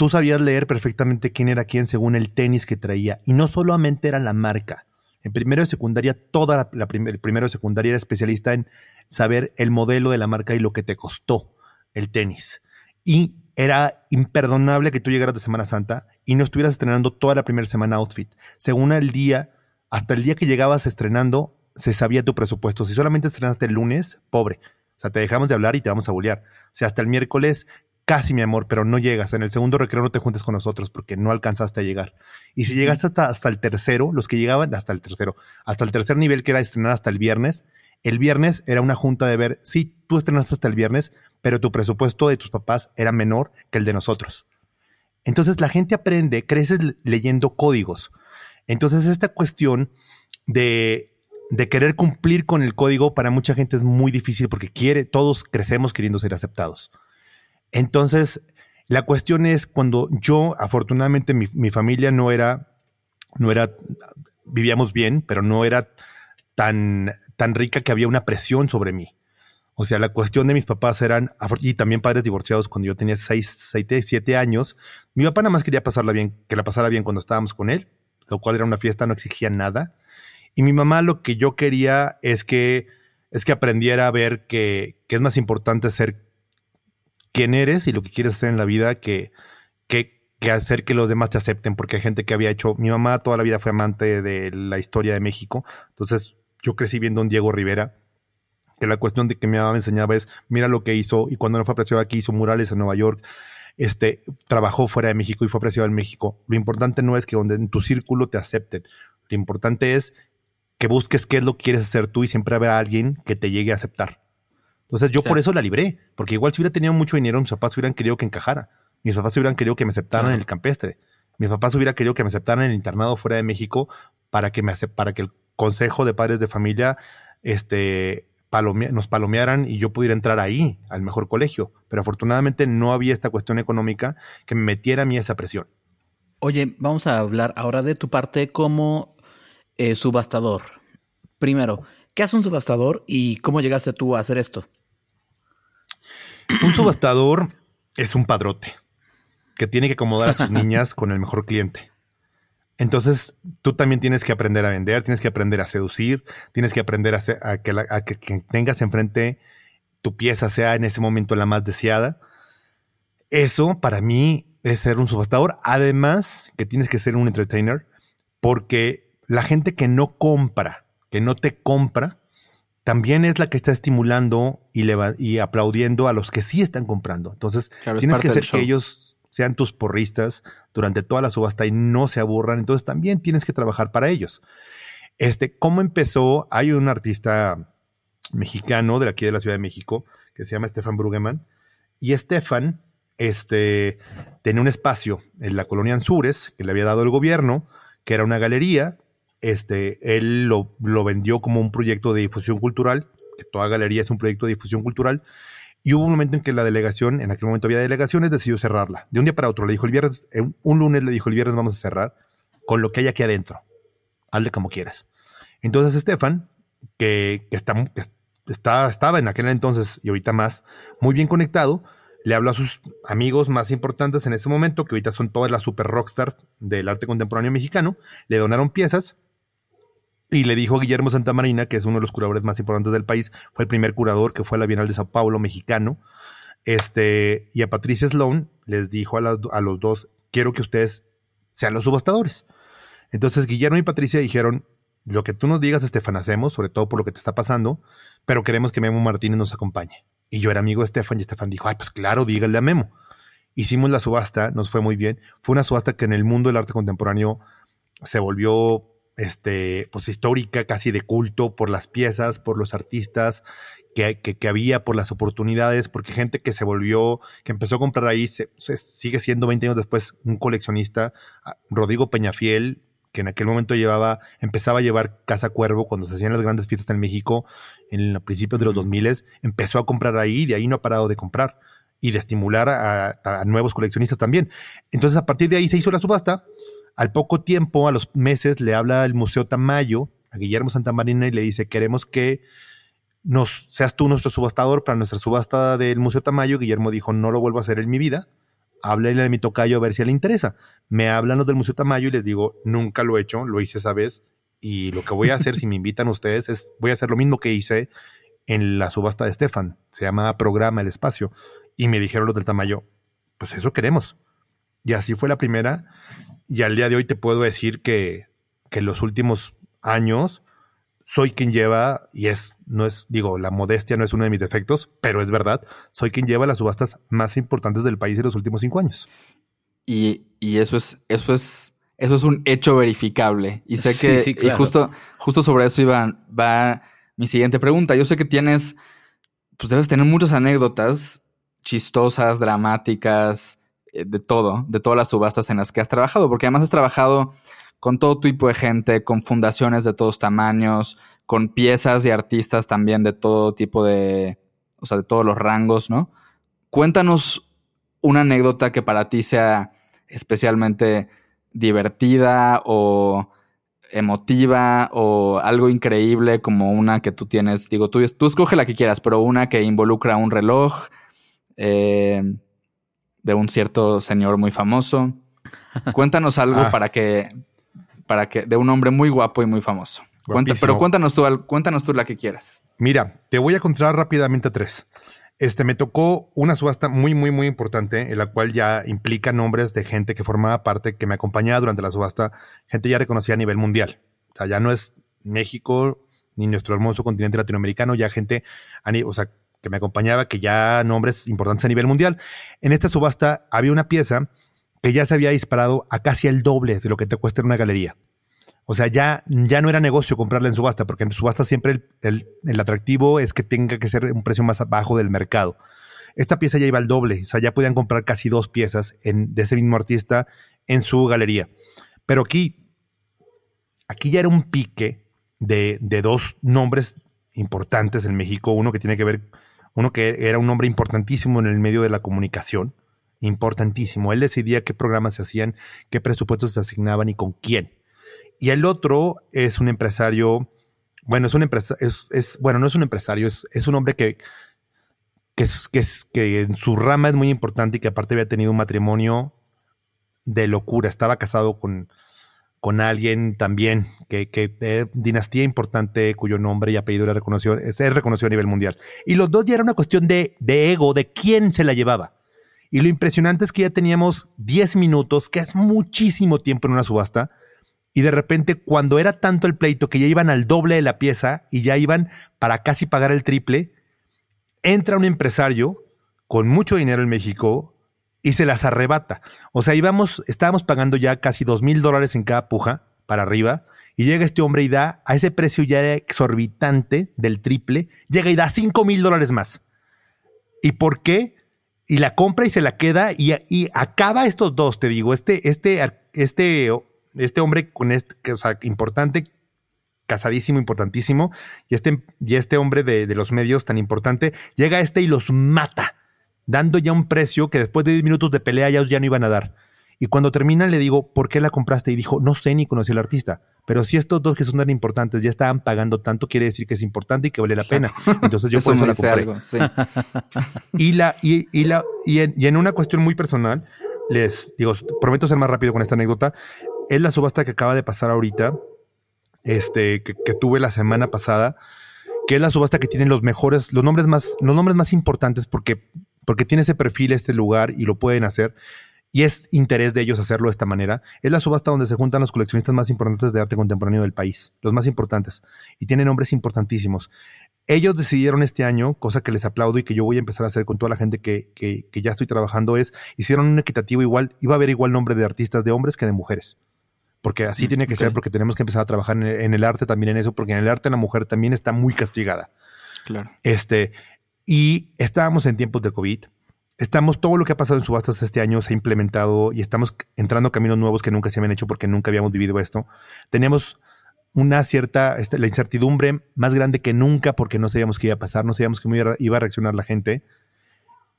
S3: tú sabías leer perfectamente quién era quién según el tenis que traía. Y no solamente era la marca. En primero de secundaria, toda la, el primero de secundaria era especialista en saber el modelo de la marca y lo que te costó el tenis. Y era imperdonable que tú llegaras de Semana Santa y no estuvieras estrenando toda la primera semana outfit. Según el día, hasta el día que llegabas estrenando, se sabía tu presupuesto. Si solamente estrenaste el lunes, pobre. O sea, te dejamos de hablar y te vamos a bullear. O sea, hasta el miércoles casi mi amor, pero no llegas. En el segundo recreo no te juntes con nosotros porque no alcanzaste a llegar. Y si llegaste hasta, el tercero, los que llegaban hasta el tercero, hasta el tercer nivel que era estrenar hasta el viernes, el viernes era una junta de ver, sí, tú estrenaste hasta el viernes, pero tu presupuesto de tus papás era menor que el de nosotros. Entonces la gente aprende, crece leyendo códigos. Entonces esta cuestión de de querer cumplir con el código para mucha gente es muy difícil porque quiere, todos crecemos queriendo ser aceptados. Entonces, la cuestión es cuando yo, afortunadamente, mi, mi familia no era, no era, vivíamos bien, pero no era tan, tan rica que había una presión sobre mí. O sea, la cuestión de mis papás eran, y también padres divorciados cuando yo tenía 6, 7, 7 años. Mi papá nada más quería pasarla bien, que la pasara bien cuando estábamos con él, lo cual era una fiesta, no exigía nada. Y mi mamá lo que yo quería es que, es que aprendiera a ver que, que es más importante ser quien eres y lo que quieres hacer en la vida que, que, que hacer que los demás te acepten, porque hay gente que había hecho, mi mamá toda la vida fue amante de la historia de México, entonces yo crecí viendo a un Diego Rivera, que la cuestión de que mi mamá me enseñaba es, mira lo que hizo, y cuando no fue apreciado aquí, hizo murales en Nueva York, este, trabajó fuera de México y fue apreciado en México. Lo importante no es que donde en tu círculo te acepten, lo importante es que busques qué es lo que quieres hacer tú y siempre habrá alguien que te llegue a aceptar. Entonces yo por eso la libré, porque igual si hubiera tenido mucho dinero, mis papás hubieran querido que encajara. Mis papás hubieran querido que me aceptaran en el campestre. Mis papás hubieran querido que me aceptaran en el internado fuera de México para que me para que el consejo de padres de familia este, nos palomearan y yo pudiera entrar ahí, al mejor colegio. Pero afortunadamente no había esta cuestión económica que me metiera a mí esa presión.
S2: Oye, vamos a hablar ahora de tu parte como eh, subastador. Primero, ¿qué hace un subastador y cómo llegaste tú a hacer esto?
S3: Un subastador es un padrote que tiene que acomodar a sus niñas con el mejor cliente. Entonces, tú también tienes que aprender a vender, tienes que aprender a seducir, tienes que aprender a, que, a que quien tengas enfrente tu pieza sea en ese momento la más deseada. Eso para mí es ser un subastador. Además, que tienes que ser un entertainer, porque la gente que no compra, que no te compra, también es la que está estimulando y, y aplaudiendo a los que sí están comprando. Entonces, tienes que hacer que ellos sean tus porristas durante toda la subasta y no se aburran. Entonces, también tienes que trabajar para ellos. Este, ¿cómo empezó? Hay un artista mexicano de aquí de la Ciudad de México que se llama Stefan Brugeman. Y Stefan este, tenía un espacio en la colonia Anzures que le había dado el gobierno, que era una galería este, él lo, vendió como un proyecto de difusión cultural, que toda galería es un proyecto de difusión cultural, y hubo un momento en que la delegación, en aquel momento había delegaciones, decidió cerrarla. De un día para otro, le dijo el viernes, un lunes le dijo el viernes vamos a cerrar con lo que hay aquí adentro. Hazle como quieras. Entonces Estefan, que está, estaba en aquel entonces y ahorita más, muy bien conectado, le habló a sus amigos más importantes en ese momento, que ahorita son todas las super rockstars del arte contemporáneo mexicano, le donaron piezas y le dijo Guillermo Santamarina, que es uno de los curadores más importantes del país, fue el primer curador que fue a la Bienal de Sao Paulo mexicano. Este, y a Patricia Sloan les dijo a, a los dos, quiero que ustedes sean los subastadores. Entonces Guillermo y Patricia dijeron, lo que tú nos digas, Estefan, hacemos, sobre todo por lo que te está pasando, pero queremos que Memo Martínez nos acompañe. Y yo era amigo de Estefan y Estefan dijo, ay, pues claro, díganle a Memo. Hicimos la subasta, nos fue muy bien. Fue una subasta que en el mundo del arte contemporáneo se volvió este, pues histórica, casi de culto por las piezas, por los artistas que, que, había, por las oportunidades, porque gente que se volvió, que empezó a comprar ahí, se, sigue siendo 20 años después un coleccionista, ah, Rodrigo Peñafiel, que en aquel momento llevaba, empezaba a llevar Casa Cuervo cuando se hacían las grandes fiestas en México en los principios de los 2000, empezó a comprar ahí y de ahí no ha parado de comprar y de estimular a, a nuevos coleccionistas también. Entonces a partir de ahí se hizo la subasta al poco tiempo, a los meses, le habla el Museo Tamayo a Guillermo Santamarina y le dice, queremos que seas tú nuestro subastador para nuestra subasta del Museo Tamayo. Guillermo dijo, no lo vuelvo a hacer en mi vida. Háblale a mi tocayo a ver si le interesa. Me hablan los del Museo Tamayo y les digo, nunca lo he hecho, lo hice esa vez. Y lo que voy a hacer, si me invitan ustedes, es voy a hacer lo mismo que hice en la subasta de Estefan. Se llama Programa el Espacio. Y me dijeron los del Tamayo, pues eso queremos. Y así fue la primera. Y al día de hoy te puedo decir que, que en los últimos años soy quien lleva, y es, no es, digo, la modestia no es uno de mis defectos, pero es verdad, soy quien lleva las subastas más importantes del país en los últimos cinco años.
S1: Y, y eso es, eso es, eso es un hecho verificable. Y sé que, y justo, justo sobre eso iba, va mi siguiente pregunta. Yo sé que tienes, pues debes tener muchas anécdotas chistosas, dramáticas, de todo, de todas las subastas en las que has trabajado, porque además has trabajado con todo tipo de gente, con fundaciones de todos tamaños, con piezas y artistas también de todo tipo de, o sea, de todos los rangos, ¿no? Cuéntanos una anécdota que para ti sea especialmente divertida o emotiva o algo increíble como una que tú tienes. Digo, tú, tú escoge la que quieras, pero una que involucra un reloj eh, de un cierto señor muy famoso. Cuéntanos algo ah. para que, para que, de un hombre muy guapo y muy famoso. pero cuéntanos tú, cuéntanos tú la que quieras.
S3: Mira, te voy a contar rápidamente tres. Este, me tocó una subasta muy, muy, muy importante, en la cual ya implica nombres de gente que formaba parte, que me acompañaba durante la subasta, gente ya reconocida a nivel mundial. O sea, ya no es México ni nuestro hermoso continente latinoamericano, ya gente, o sea, que me acompañaba, que ya nombres importantes a nivel mundial. En esta subasta había una pieza que ya se había disparado a casi el doble de lo que te cuesta en una galería. O sea, ya, ya no era negocio comprarla en subasta, porque en subasta siempre el, atractivo es que tenga que ser un precio más bajo del mercado. Esta pieza ya iba al doble, o sea, ya podían comprar casi dos piezas de ese mismo artista en su galería. Pero aquí, aquí ya era un pique de, de dos nombres importantes en México, uno que tiene que ver, uno que era un nombre importantísimo en el medio de la comunicación, importantísimo. Él decidía qué programas se hacían, qué presupuestos se asignaban y con quién. Y el otro es un empresario, bueno, es un empresario, es, bueno, no es un empresario, es, es un hombre que, que, que, que en su rama es muy importante y que aparte había tenido un matrimonio de locura. Estaba casado con, con alguien también que, que de dinastía importante cuyo nombre y apellido era reconocido, es, reconocido a nivel mundial. Y los dos ya era una cuestión de, de ego, de quién se la llevaba. Y lo impresionante es que ya teníamos 10 minutos, que es muchísimo tiempo en una subasta, y de repente cuando era tanto el pleito que ya iban al doble de la pieza y ya iban para casi pagar el triple, entra un empresario con mucho dinero en México y se las arrebata. O sea, íbamos, estábamos pagando ya casi dos mil dólares en cada puja para arriba y llega este hombre y da a ese precio ya exorbitante del triple, llega y da cinco mil dólares más. ¿Y por qué? Y la compra y se la queda y, y acaba estos dos, te digo, este, este, este este hombre con este, o importante, casadísimo, importantísimo, y este, y este hombre de, los medios tan importante, llega este y los mata, dando ya un precio que después de 10 minutos de pelea ya, ya no iban a dar. Y cuando termina le digo, ¿por qué la compraste? Y dijo, no sé ni conocí al artista. Pero si estos dos que son tan importantes ya estaban pagando tanto, quiere decir que es importante y que vale la pena. Entonces yo por eso la compré. y, la, y, y, la, y en, y en una cuestión muy personal, les digo, prometo ser más rápido con esta anécdota es la subasta que acaba de pasar ahorita, este, que, tuve la semana pasada, que es la subasta que tiene los mejores, los nombres más, los nombres más importantes porque, porque tiene ese perfil, este lugar y lo pueden hacer. Y es interés de ellos hacerlo de esta manera. Es la subasta donde se juntan los coleccionistas más importantes de arte contemporáneo del país, los más importantes, y tienen nombres importantísimos. Ellos decidieron este año, cosa que les aplaudo y que yo voy a empezar a hacer con toda la gente que, que, que ya estoy trabajando, es hicieron un equitativo igual, iba a haber igual nombre de artistas de hombres que de mujeres porque así tiene que ser, porque tenemos que empezar a trabajar en el, arte también en eso, porque en el arte la mujer también está muy castigada.
S1: Claro.
S3: Este, y estábamos en tiempos de COVID. Estamos, todo lo que ha pasado en subastas este año se ha implementado y estamos entrando caminos nuevos que nunca se habían hecho porque nunca habíamos vivido esto. Tenemos una cierta, este, la incertidumbre más grande que nunca porque no sabíamos qué iba a pasar, no sabíamos cómo iba a reaccionar la gente.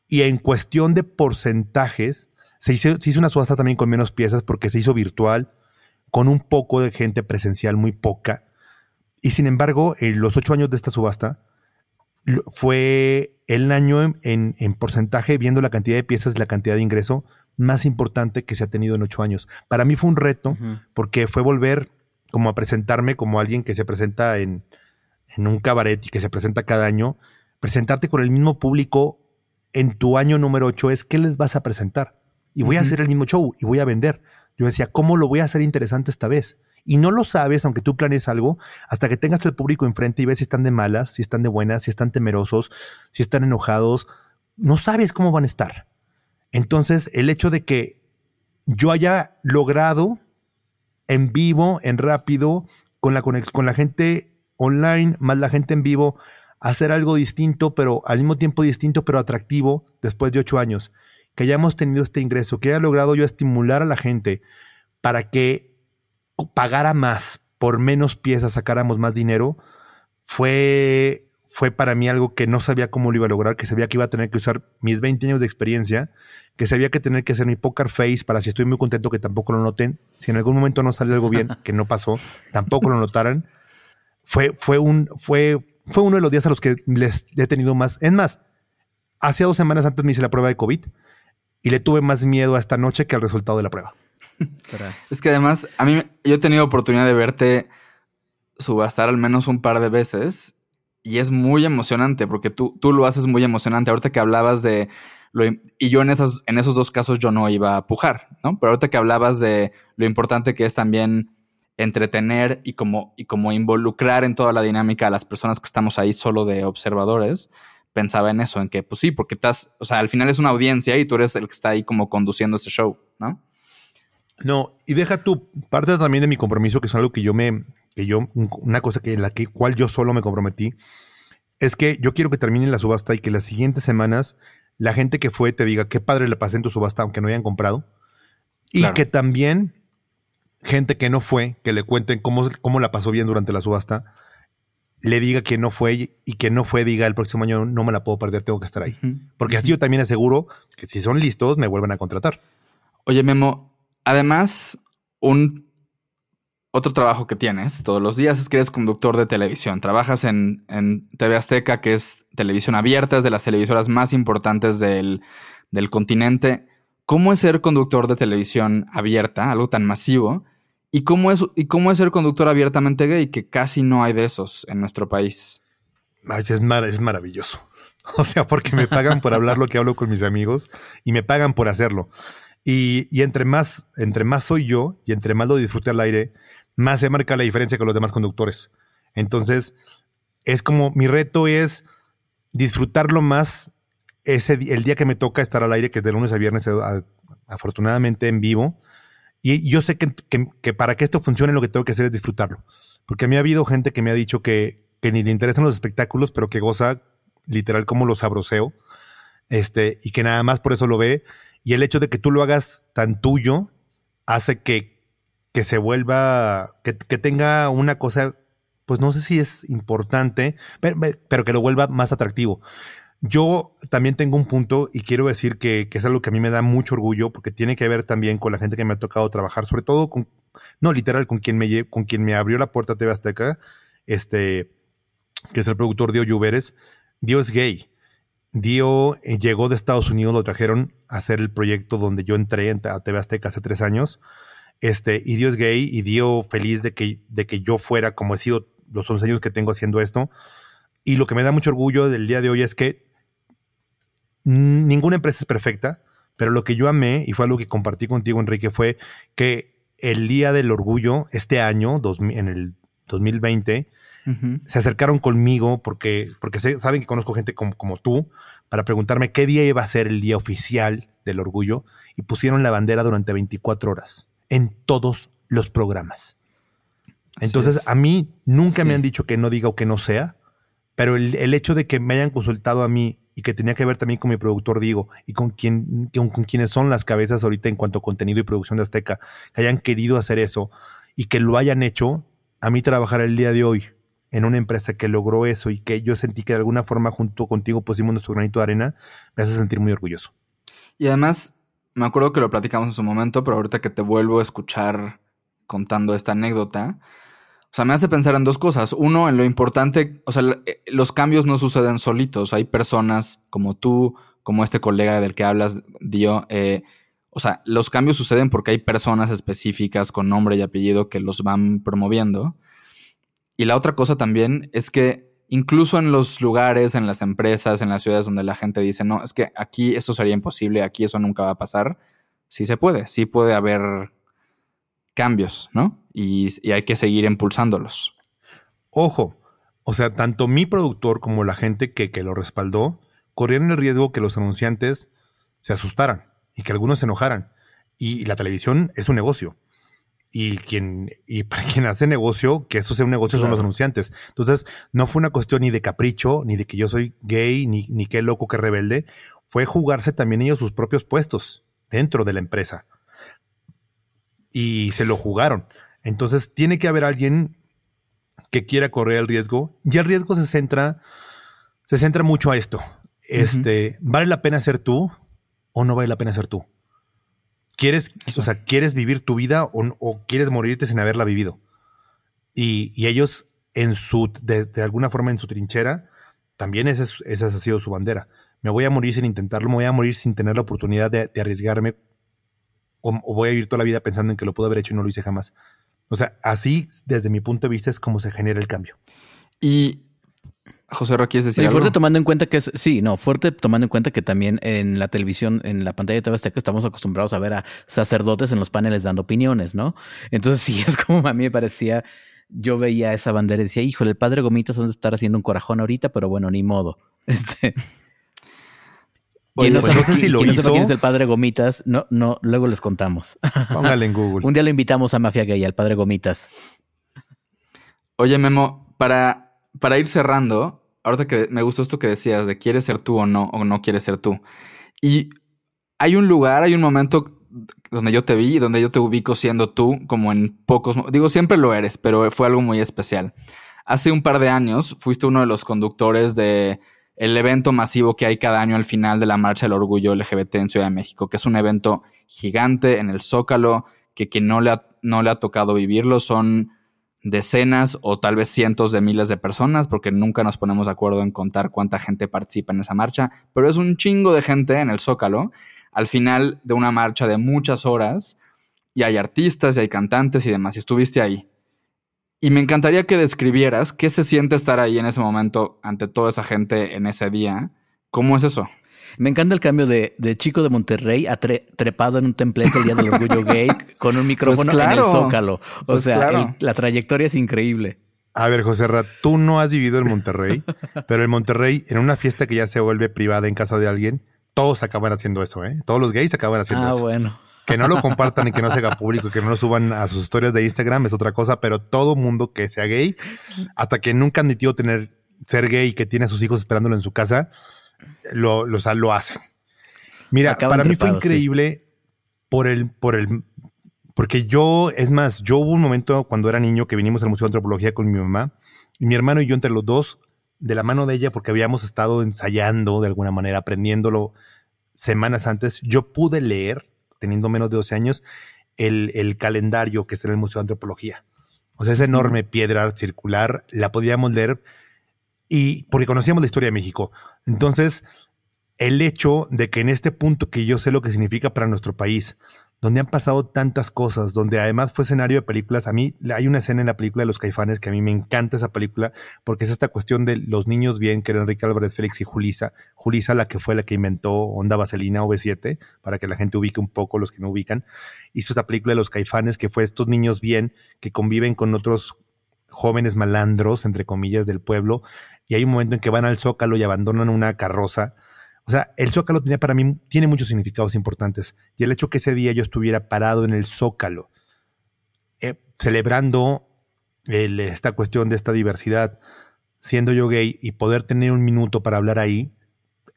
S3: Y en cuestión de porcentajes, se hizo, se hizo una subasta también con menos piezas porque se hizo virtual con un poco de gente presencial, muy poca. Y sin embargo, en los ocho años de esta subasta, fue el año en, porcentaje, viendo la cantidad de piezas y la cantidad de ingreso, más importante que se ha tenido en ocho años. Para mí fue un reto, porque fue volver como a presentarme como alguien que se presenta en, en un cabaret y que se presenta cada año, presentarte con el mismo público en tu año número ocho es, ¿qué les vas a presentar? Y voy a hacer el mismo show y voy a vender. Yo decía, ¿cómo lo voy a hacer interesante esta vez? Y no lo sabes, aunque tú planees algo, hasta que tengas el público enfrente y ves si están de malas, si están de buenas, si están temerosos, si están enojados. No sabes cómo van a estar. Entonces, el hecho de que yo haya logrado en vivo, en rápido, con la, con la gente online, más la gente en vivo, hacer algo distinto, pero al mismo tiempo distinto, pero atractivo, después de ocho años que hayamos tenido este ingreso, que haya logrado yo estimular a la gente para que pagara más por menos piezas, sacáramos más dinero, fue, fue para mí algo que no sabía cómo lo iba a lograr, que sabía que iba a tener que usar mis 20 años de experiencia, que sabía que tener que hacer mi poker face para si estoy muy contento que tampoco lo noten, si en algún momento no sale algo bien, que no pasó, tampoco lo notaran. Fue, fue, un, fue, fue uno de los días a los que les he tenido más. Es más, hace dos semanas antes me hice la prueba de COVID y le tuve más miedo a esta noche que al resultado de la prueba.
S1: Es que además, a mí, yo he tenido oportunidad de verte subastar al menos un par de veces y es muy emocionante porque tú, tú lo haces muy emocionante. Ahorita que hablabas de lo, y yo en, en esos dos casos yo no iba a pujar, ¿no? Pero ahorita que hablabas de lo importante que es también entretener y como, y como involucrar en toda la dinámica a las personas que estamos ahí solo de observadores, pensaba en eso, en que pues sí, porque estás, o sea, al final es una audiencia y tú eres el que está ahí como conduciendo ese show, ¿no?
S3: No, y deja tú, parte también de mi compromiso, que es algo que yo me, que yo, una cosa que en la que, cual yo solo me comprometí, es que yo quiero que termine la subasta y que las siguientes semanas la gente que fue te diga qué padre le pasé en tu subasta, aunque no hayan comprado. Y que también gente que no fue, que le cuenten cómo, cómo la pasó bien durante la subasta, le diga que no fue y que no fue, diga el próximo año no me la puedo perder, tengo que estar ahí. Porque así yo también aseguro que si son listos, me vuelven a contratar.
S1: Oye, Memo, además, un otro trabajo que tienes todos los días es que eres conductor de televisión. Trabajas en, TV Azteca, que es televisión abierta, es de las televisoras más importantes del, del continente. ¿Cómo es ser conductor de televisión abierta, algo tan masivo? ¿Y cómo, es, ¿Y cómo es ser conductor abiertamente gay? Que casi no hay de esos en nuestro país.
S3: Es, es maravilloso. O sea, porque me pagan por hablar lo que hablo con mis amigos y me pagan por hacerlo. Y, entre, más, entre más soy yo y entre más lo disfrute al aire, más se marca la diferencia con los demás conductores. Entonces, es como mi reto es disfrutarlo más ese, el día que me toca estar al aire, que es de lunes a viernes, afortunadamente en vivo y yo sé que, para que esto funcione lo que tengo que hacer es disfrutarlo. Porque a mí ha habido gente que me ha dicho que, ni le interesan los espectáculos, pero que goza literal como lo sabroseo. Este, y que nada más por eso lo ve. Y el hecho de que tú lo hagas tan tuyo hace que, que se vuelva, que, que tenga una cosa, pues no sé si es importante, pero que lo vuelva más atractivo. Yo también tengo un punto y quiero decir que, es algo que a mí me da mucho orgullo porque tiene que ver también con la gente que me ha tocado trabajar, sobre todo con, no literal, con quien me, con quien me abrió la puerta TV Azteca, este, que es el productor Dio Lluveres. Dio es gay. Dio eh, llegó de Estados Unidos, lo trajeron a hacer el proyecto donde yo entré a TV Azteca hace tres años. Este, y Dio es gay y Dio feliz de que, de que yo fuera, como he sido los 11 años que tengo haciendo esto. Y lo que me da mucho orgullo del día de hoy es que ninguna empresa es perfecta, pero lo que yo amé y fue algo que compartí contigo, Enrique, fue que el Día del Orgullo, este año, en el 2020, se acercaron conmigo porque, porque saben que conozco gente como, como, tú para preguntarme qué día iba a ser el día oficial del orgullo y pusieron la bandera durante 24 horas en todos los programas. Entonces, a mí nunca me han dicho que no diga o que no sea, pero el, el, hecho de que me hayan consultado a mí y que tenía que ver también con mi productor Diego y con, quien, con, quienes son las cabezas ahorita en cuanto a contenido y producción de Azteca, que hayan querido hacer eso y que lo hayan hecho, a mí trabajar el día de hoy en una empresa que logró eso y que yo sentí que de alguna forma junto contigo pusimos nuestro granito de arena, me hace sentir muy orgulloso.
S1: Y además, me acuerdo que lo platicamos en su momento, pero ahorita que te vuelvo a escuchar contando esta anécdota, o sea, me hace pensar en dos cosas. Uno, en lo importante, o sea, eh, los cambios no suceden solitos. Hay personas como tú, como este colega del que hablas, Dio. Eh, o sea, los cambios suceden porque hay personas específicas con nombre y apellido que los van promoviendo. Y la otra cosa también es que incluso en los lugares, en las empresas, en las ciudades donde la gente dice, no, es que aquí eso sería imposible, aquí eso nunca va a pasar, sí se puede, sí puede haber cambios, ¿no? Y, hay que seguir impulsándolos.
S3: Ojo, o sea, tanto mi productor como la gente que, que lo respaldó corrieron el riesgo que los anunciantes se asustaran y que algunos se enojaran. Y la televisión es un negocio. Y quien, y para quien hace negocio, que eso sea un negocio son los anunciantes. Entonces, no fue una cuestión ni de capricho, ni de que yo soy gay, ni, ni qué loco, qué rebelde. Fue jugarse también ellos sus propios puestos dentro de la empresa y se lo jugaron. Entonces tiene que haber alguien que quiera correr el riesgo y el riesgo se centra, se centra mucho a esto. Este, ¿vale la pena ser tú o no vale la pena ser tú? ¿Quieres, o sea, ¿quieres vivir tu vida o, quieres morirte sin haberla vivido? Y, ellos, en su, de, alguna forma, en su trinchera, también esa, esa, ha sido su bandera. Me voy a morir sin intentarlo, me voy a morir sin tener la oportunidad de, arriesgarme, o, voy a vivir toda la vida pensando en que lo puedo haber hecho y no lo hice jamás. O sea, así, desde mi punto de vista, es como se genera el cambio.
S1: Y José Ro, ¿quieres decir?
S2: Fuerte tomando en cuenta que es, sí, no, fuerte tomando en cuenta que también en la televisión, en la pantalla de TV Azteca, estamos acostumbrados a ver a sacerdotes en los paneles dando opiniones, ¿no? Entonces sí, es como a mí me parecía, yo veía esa bandera y decía, híjole, el padre Gomitas dónde estar haciendo un corajón ahorita, pero bueno, ni modo. Este. no, sé si lo hizo. quién es el padre Gomitas, no, no, luego les contamos.
S3: Póngale en Google.
S2: un día lo invitamos a Mafia Gay, al padre Gomitas.
S1: Oye, Memo, para, para ir cerrando, ahorita que me gustó esto que decías de quieres ser tú o no, o no quieres ser tú. Y hay un lugar, hay un momento donde yo te vi y donde yo te ubico siendo tú, como en pocos, digo, siempre lo eres, pero fue algo muy especial. Hace un par de años fuiste uno de los conductores de el evento masivo que hay cada año al final de la Marcha del Orgullo LGBT en Ciudad de México, que es un evento gigante en el Zócalo, que quien no le no le ha tocado vivirlo son decenas o tal vez cientos de miles de personas, porque nunca nos ponemos de acuerdo en contar cuánta gente participa en esa marcha, pero es un chingo de gente en el Zócalo, al final de una marcha de muchas horas, y hay artistas y hay cantantes y demás, y estuviste ahí. Y me encantaría que describieras qué se siente estar ahí en ese momento ante toda esa gente en ese día. ¿Cómo es eso?
S2: Me encanta el cambio de, chico de Monterrey a trepado en un templete el día del orgullo gay con un micrófono en el zócalo. O pues sea, la trayectoria es increíble.
S3: A ver, José Rat, tú no has vivido en Monterrey, pero en Monterrey, en una fiesta que ya se vuelve privada en casa de alguien, todos acaban haciendo eso, ¿eh? Todos los gays acaban haciendo ah, eso.
S2: bueno.
S3: Que no lo compartan y que no se haga público, que no lo suban a sus historias de Instagram es otra cosa, pero todo mundo que sea gay, hasta que nunca admitió tener ser gay y que tiene a sus hijos esperándolo en su casa, lo, lo, lo hacen. Mira, para mí fue increíble por el, por el, porque yo, es más, yo hubo un momento cuando era niño que vinimos al Museo de Antropología con mi mamá y mi hermano y yo entre los dos, de la mano de ella, porque habíamos estado ensayando de alguna manera, aprendiéndolo semanas antes, yo pude leer, teniendo menos de 12 años, el, el calendario que está en el Museo de Antropología. O sea, esa enorme piedra circular, la podíamos leer y porque conocíamos la historia de México. Entonces, el hecho de que en este punto que yo sé lo que significa para nuestro país, donde han pasado tantas cosas, donde además fue escenario de películas, a mí hay una escena en la película de Los Caifanes que a mí me encanta esa película porque es esta cuestión de los niños bien, que eran Enrique Álvarez Félix y Julisa. Julisa la que fue la que inventó Onda Vaselina v 7 para que la gente ubique un poco los que no ubican. Hizo esta película de Los Caifanes que fue estos niños bien que conviven con otros jóvenes malandros, entre comillas, del pueblo, y hay un momento en que van al Zócalo y abandonan una carroza. O sea, el Zócalo tenía para mí, tiene muchos significados importantes. Y el hecho que ese día yo estuviera parado en el Zócalo, eh, celebrando esta cuestión de esta diversidad, siendo yo gay y poder tener un minuto para hablar ahí,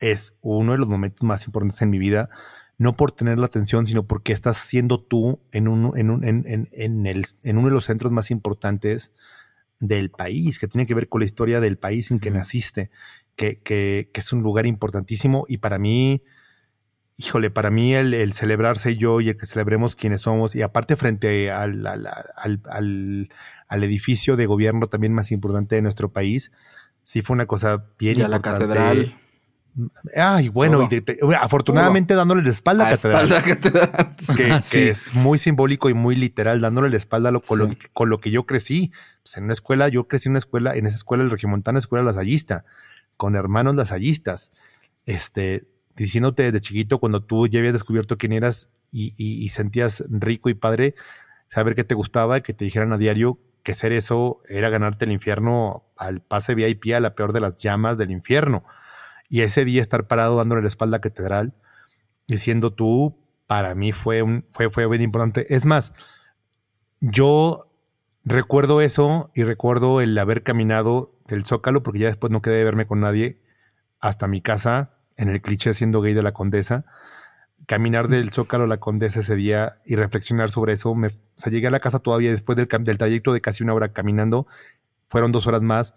S3: es uno de los momentos más importantes en mi vida. No por tener la atención, sino porque estás siendo tú en, uno de los centros más importantes del país, que tiene que ver con la historia del país en que naciste, que, que, es un lugar importantísimo. Y para mí, híjole, para mí el, celebrarse yo y el que celebremos quienes somos y aparte frente al, al, al, edificio de gobierno también más importante de nuestro país, sí fue una cosa bien
S1: y la catedral.
S3: Ay, bueno, afortunadamente dándole la espalda a catedral. Que, es muy simbólico y muy literal, dándole la espalda con, lo, con, lo, que yo crecí. Pues en una escuela, yo crecí en una escuela, en esa escuela, el Regimontana, escuela lasallista, con hermanos lasallistas. Este, diciéndote desde chiquito, cuando tú ya habías descubierto quién eras y, y, sentías rico y padre, saber que te gustaba y que te dijeran a diario que ser eso era ganarte el infierno al pase VIP a la peor de las llamas del infierno y ese día estar parado dándole la espalda a catedral, diciendo tú, para mí fue, un, fue, fue bien importante. Es más, yo recuerdo eso y recuerdo el haber caminado del Zócalo, porque ya después no quedé de verme con nadie, hasta mi casa, en el cliché siendo gay de la condesa, caminar del Zócalo a la Condesa ese día y reflexionar sobre eso. Me, o sea, llegué a la casa todavía después del, del, trayecto de casi una hora caminando. Fueron dos horas más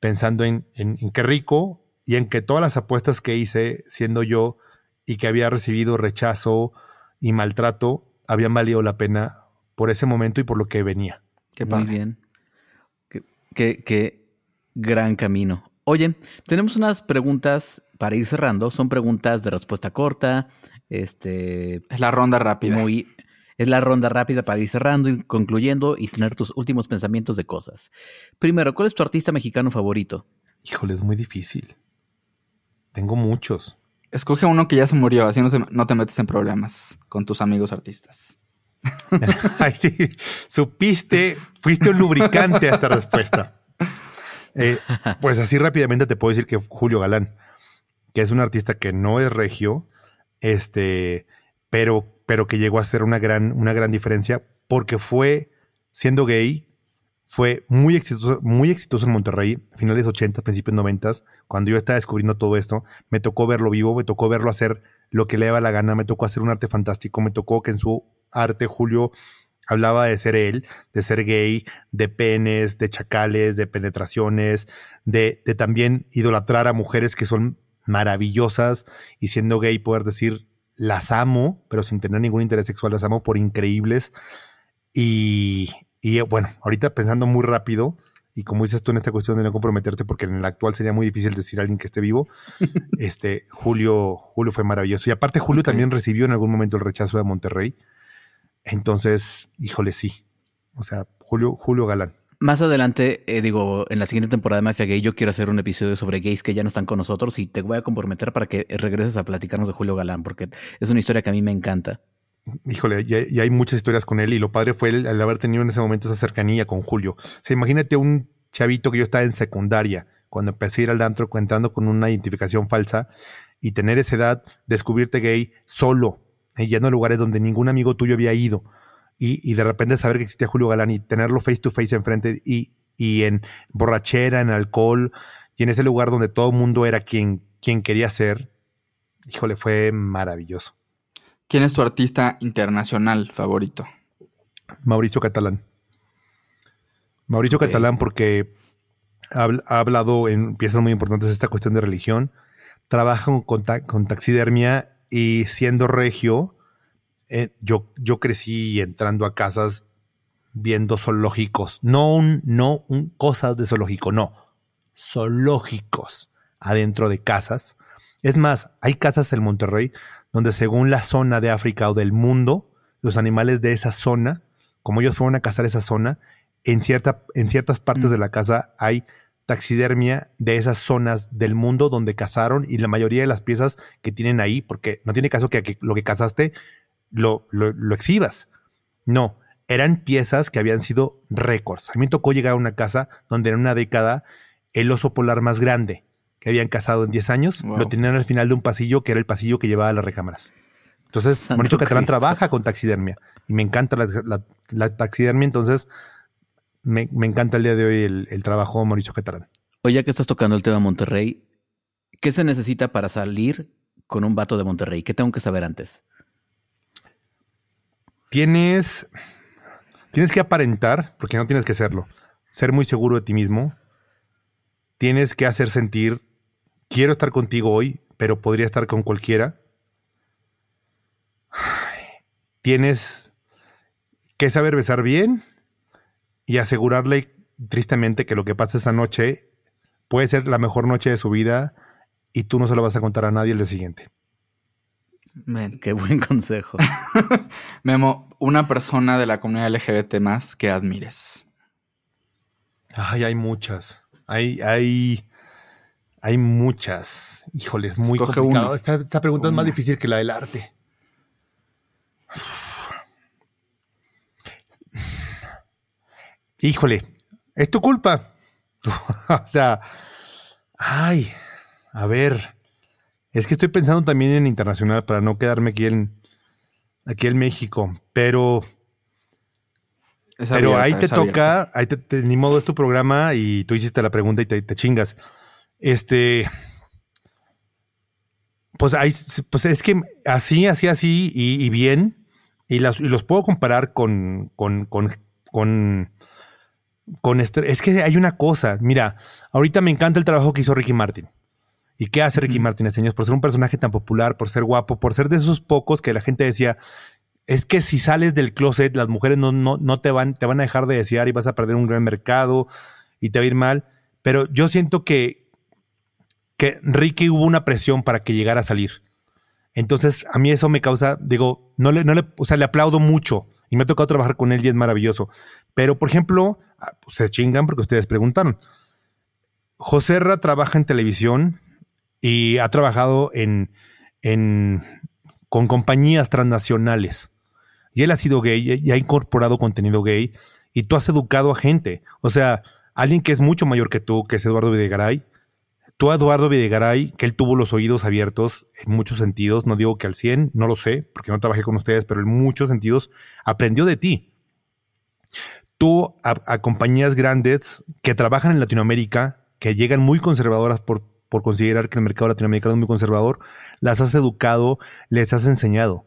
S3: pensando en, en, en, qué rico y en que todas las apuestas que hice siendo yo y que había recibido rechazo y maltrato habían valido la pena por ese momento y por lo que venía.
S2: Qué Muy bien. Qué, qué, qué gran camino. Oye, tenemos unas preguntas para ir cerrando. Son preguntas de respuesta corta. Este.
S1: Es la ronda rápida.
S2: Muy, es la ronda rápida para ir cerrando y concluyendo y tener tus últimos pensamientos de cosas. Primero, ¿cuál es tu artista mexicano favorito?
S3: Híjole, es muy difícil. Tengo muchos.
S1: Escoge uno que ya se murió, así no te, no te metes en problemas con tus amigos artistas.
S3: Ay, sí. Supiste, fuiste un lubricante a esta respuesta. Eh, pues así rápidamente te puedo decir que Julio Galán, que es un artista que no es regio, este, pero, pero que llegó a ser una gran, una gran diferencia porque fue, siendo gay, fue muy exitoso, muy exitoso en Monterrey, finales 80, principios 90, cuando yo estaba descubriendo todo esto, me tocó verlo vivo, me tocó verlo hacer lo que le daba la gana, me tocó hacer un arte fantástico, me tocó que en su arte Julio Hablaba de ser él, de ser gay, de penes, de chacales, de penetraciones, de, de también idolatrar a mujeres que son maravillosas y siendo gay poder decir las amo, pero sin tener ningún interés sexual, las amo por increíbles. Y, y bueno, ahorita pensando muy rápido, y como dices tú en esta cuestión de no comprometerte, porque en el actual sería muy difícil decir a alguien que esté vivo, este Julio, Julio fue maravilloso. Y aparte, Julio okay. también recibió en algún momento el rechazo de Monterrey. Entonces, híjole, sí. O sea, Julio, Julio Galán.
S2: Más adelante, eh, digo, en la siguiente temporada de Mafia Gay, yo quiero hacer un episodio sobre gays que ya no están con nosotros y te voy a comprometer para que regreses a platicarnos de Julio Galán, porque es una historia que a mí me encanta.
S3: Híjole, y, y hay muchas historias con él y lo padre fue el, haber tenido en ese momento esa cercanía con Julio. O sea, imagínate un chavito que yo estaba en secundaria, cuando empecé a ir al antro entrando con una identificación falsa y tener esa edad, descubrirte gay solo, yendo a lugares donde ningún amigo tuyo había ido. Y, y, de repente saber que existía Julio Galán y tenerlo face to face enfrente y, y en borrachera, en alcohol y en ese lugar donde todo el mundo era quien, quien quería ser, híjole, fue maravilloso.
S1: ¿Quién es tu artista internacional favorito?
S3: Mauricio Catalán. Mauricio okay. Catalán porque ha, ha, hablado en piezas muy importantes de esta cuestión de religión, trabaja con, con taxidermia y siendo regio, eh, yo, yo crecí entrando a casas viendo zoológicos. No un, no un, cosas de zoológico, no. Zoológicos adentro de casas. Es más, hay casas en Monterrey donde según la zona de África o del mundo, los animales de esa zona, como ellos fueron a cazar esa zona, en, cierta, en ciertas partes mm. de la casa hay taxidermia de esas zonas del mundo donde cazaron y la mayoría de las piezas que tienen ahí, porque no tiene caso que, que lo que cazaste lo, lo, lo, exhibas. No, eran piezas que habían sido récords. A mí me tocó llegar a una casa donde en una década el oso polar más grande que habían cazado en 10 años wow. lo tenían al final de un pasillo que era el pasillo que llevaba a las recámaras. Entonces, Mauricio Catalán trabaja con taxidermia y me encanta la, la, la taxidermia, entonces me, me, encanta el día de hoy el, el trabajo de Mauricio Catalán.
S2: Oye, ya que estás tocando el tema Monterrey, ¿qué se necesita para salir con un vato de Monterrey? ¿Qué tengo que saber antes?
S3: Tienes, tienes que aparentar, porque no tienes que serlo, ser muy seguro de ti mismo. Tienes que hacer sentir, quiero estar contigo hoy, pero podría estar con cualquiera. Tienes que saber besar bien y asegurarle tristemente que lo que pasa esa noche puede ser la mejor noche de su vida y tú no se lo vas a contar a nadie el día siguiente.
S2: Man, qué buen consejo.
S1: Memo, una persona de la comunidad LGBT más que admires.
S3: Ay, hay muchas. Hay, hay, hay muchas. Híjole, es muy Escoge complicado. Esta, esta, pregunta una. es más difícil que la del arte. Híjole, es tu culpa. o sea, ay, a ver. Es que estoy pensando también en internacional para no quedarme aquí en, aquí en México, pero... Es pero abierta, ahí te toca, ahí te, te, ni modo es tu programa y tú hiciste la pregunta y te, te chingas. Este... Pues, hay, pues es que así, así, así y, bien, y, las, y, los puedo comparar con, con, con, con, con este, es que hay una cosa, mira, ahorita me encanta el trabajo que hizo Ricky Martin. ¿Y qué hace Ricky Martin, señores? Por ser un personaje tan popular, por ser guapo, por ser de esos pocos que la gente decía, es que si sales del closet, las mujeres no, no, no te, van, te van a dejar de desear y vas a perder un gran mercado y te va a ir mal. Pero yo siento que, que Ricky hubo una presión para que llegara a salir. Entonces, a mí eso me causa, digo, no le, no le, o sea, le aplaudo mucho y me ha tocado trabajar con él y es maravilloso. Pero, por ejemplo, ah, pues, se chingan porque ustedes preguntaron. José Ra trabaja en televisión, y ha trabajado en, en, con compañías transnacionales. Y él ha sido gay y ha incorporado contenido gay y tú has educado a gente. O sea, alguien que es mucho mayor que tú, que es Eduardo Videgaray. Tú, Eduardo Videgaray, que él tuvo los oídos abiertos en muchos sentidos, no digo que al 100, no lo sé, porque no trabajé con ustedes, pero en muchos sentidos aprendió de ti. Tú a compañías grandes que trabajan en Latinoamérica, que llegan muy conservadoras por por considerar que el mercado latinoamericano es muy conservador, las has educado, les has enseñado.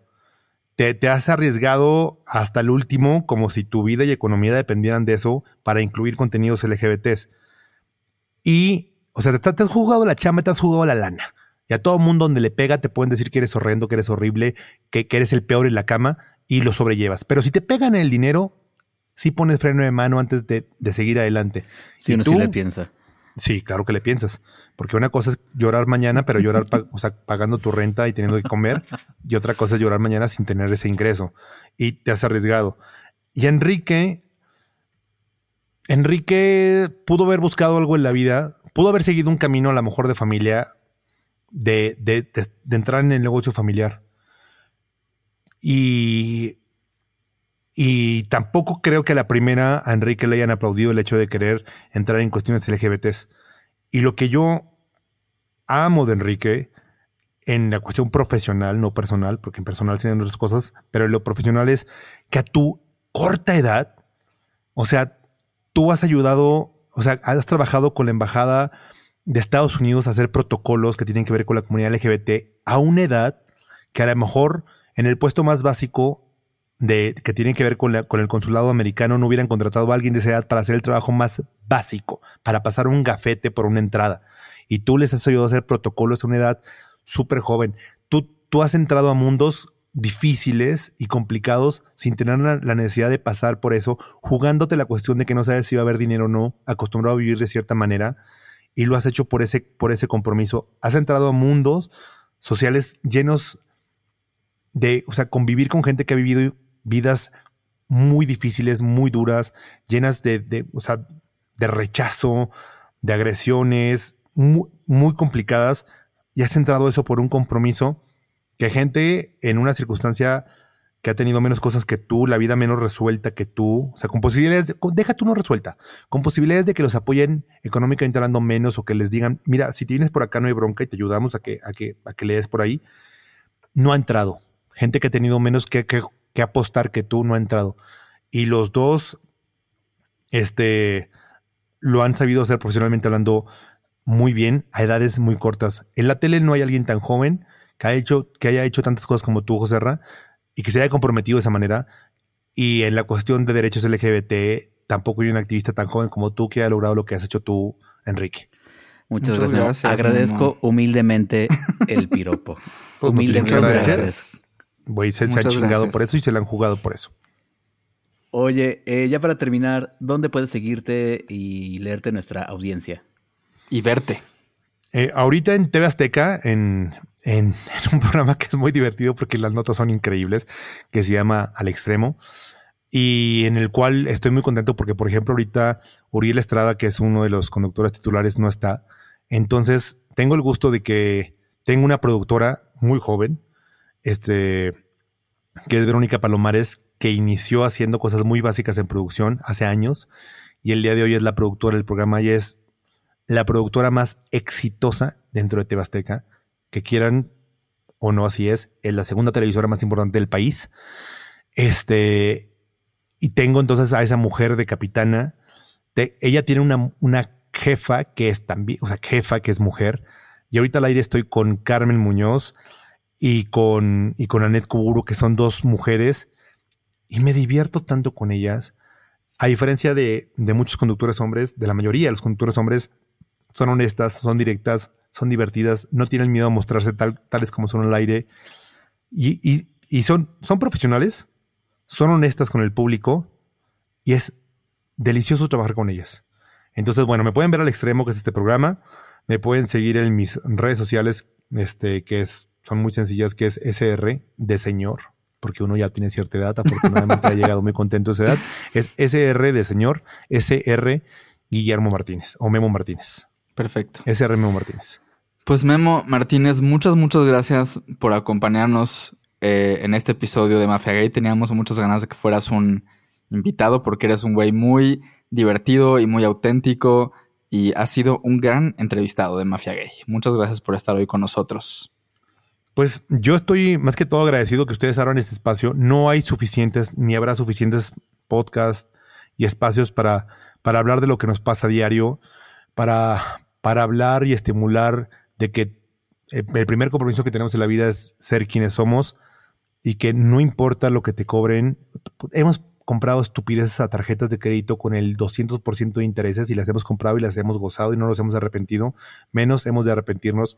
S3: Te, te, has arriesgado hasta el último como si tu vida y economía dependieran de eso para incluir contenidos LGBTs. Y, o sea, te, has jugado la chamba, te has jugado la lana. Y a todo mundo donde le pega te pueden decir que eres horrendo, que eres horrible, que, que eres el peor en la cama y lo sobrellevas. Pero si te pegan el dinero, sí pones freno de mano antes de, de seguir adelante.
S2: Si uno sí le piensa.
S3: Sí, claro que le piensas. Porque una cosa es llorar mañana, pero llorar o sea, pagando tu renta y teniendo que comer. Y otra cosa es llorar mañana sin tener ese ingreso. Y te has arriesgado. Y Enrique, Enrique pudo haber buscado algo en la vida, pudo haber seguido un camino a lo mejor de familia, de, de, de entrar en el negocio familiar. Y y tampoco creo que a la primera a Enrique le hayan aplaudido el hecho de querer entrar en cuestiones LGBTs. Y lo que yo amo de Enrique en la cuestión profesional, no personal, porque en personal tienen otras cosas, pero en lo profesional es que a tu corta edad, o sea, tú has ayudado, o sea, has trabajado con la embajada de Estados Unidos a hacer protocolos que tienen que ver con la comunidad LGBT a una edad que a lo mejor en el puesto más básico de, que tienen que ver con, con, el consulado americano no hubieran contratado a alguien de esa edad para hacer el trabajo más básico, para pasar un gafete por una entrada. Y tú les has ayudado a hacer protocolos a una edad súper joven. Tú, tú has entrado a mundos difíciles y complicados sin tener la, necesidad de pasar por eso, jugándote la cuestión de que no sabes si va a haber dinero o no, acostumbrado a vivir de cierta manera, y lo has hecho por ese, por ese compromiso. Has entrado a mundos sociales llenos de, o sea, convivir con gente que ha vivido vidas muy difíciles, muy duras, llenas de, de, de rechazo, de agresiones, muy, complicadas, y has centrado eso por un compromiso que gente en una circunstancia que ha tenido menos cosas que tú, la vida menos resuelta que tú, o sea, con posibilidades, de, deja tú no resuelta, con posibilidades de que los apoyen económicamente hablando menos o que les digan, mira, si tienes por acá no hay bronca y te ayudamos a que, a que, a que le des por ahí, no ha entrado. Gente que ha tenido menos que, que, que apostar que tú no ha entrado. Y los dos, este, lo han sabido hacer profesionalmente hablando muy bien a edades muy cortas. En la tele no hay alguien tan joven que, ha hecho, que haya hecho tantas cosas como tú, José Ra, y que se haya comprometido de esa manera. Y en la cuestión de derechos LGBT, tampoco hay un activista tan joven como tú que haya logrado lo que has hecho tú, Enrique.
S2: Muchas, gracias. Agradezco humildemente el piropo. Pues, humildemente.
S3: gracias. Güey, se, han chingado por eso y se la han jugado por eso.
S2: Oye, eh, ya para terminar, ¿dónde puedes seguirte y leerte nuestra audiencia?
S1: Y verte.
S3: Eh, ahorita en TV Azteca, en, en, un programa que es muy divertido porque las notas son increíbles, que se llama Al Extremo, y en el cual estoy muy contento porque, por ejemplo, ahorita Uriel Estrada, que es uno de los conductores titulares, no está. Entonces, tengo el gusto de que tengo una productora muy joven, este, que es Verónica Palomares, que inició haciendo cosas muy básicas en producción hace años y el día de hoy es la productora del programa y es la productora más exitosa dentro de Tebasteca, que quieran o no así es, es la segunda televisora más importante del país. Este, y tengo entonces a esa mujer de capitana, ella tiene una, una jefa que es también, o sea, jefa que es mujer, Y ahorita al aire estoy con Carmen Muñoz y con, y con Kuburu, que son dos mujeres, y me divierto tanto con ellas. A diferencia de, de muchos conductores hombres, de la mayoría de los conductores hombres, son honestas, son directas, son divertidas, no tienen miedo a mostrarse tal, tales como son al aire. Y, y, son, son profesionales, son honestas con el público y es delicioso trabajar con ellas. Entonces, bueno, me pueden ver al extremo que es este programa. Me pueden seguir en mis redes sociales, este, que es, son muy sencillas, que es SR de señor, porque uno ya tiene cierta edad, afortunadamente ha llegado muy contento a esa edad. Es SR de señor, SR Guillermo Martínez o Memo Martínez.
S1: Perfecto.
S3: SR Memo Martínez.
S1: Pues Memo Martínez, muchas, muchas gracias por acompañarnos eh, en este episodio de Mafia Gay. Teníamos muchas ganas de que fueras un invitado porque eres un güey muy divertido y muy auténtico y has sido un gran entrevistado de Mafia Gay. Muchas gracias por estar hoy con nosotros.
S3: Pues yo estoy más que todo agradecido que ustedes abran este espacio. No hay suficientes ni habrá suficientes podcasts y espacios para, para hablar de lo que nos pasa a diario, para, para hablar y estimular de que eh, el primer compromiso que tenemos en la vida es ser quienes somos y que no importa lo que te cobren. Hemos comprado estupideces a tarjetas de crédito con el 200% de intereses y las hemos comprado y las hemos gozado y no nos hemos arrepentido. Menos hemos de arrepentirnos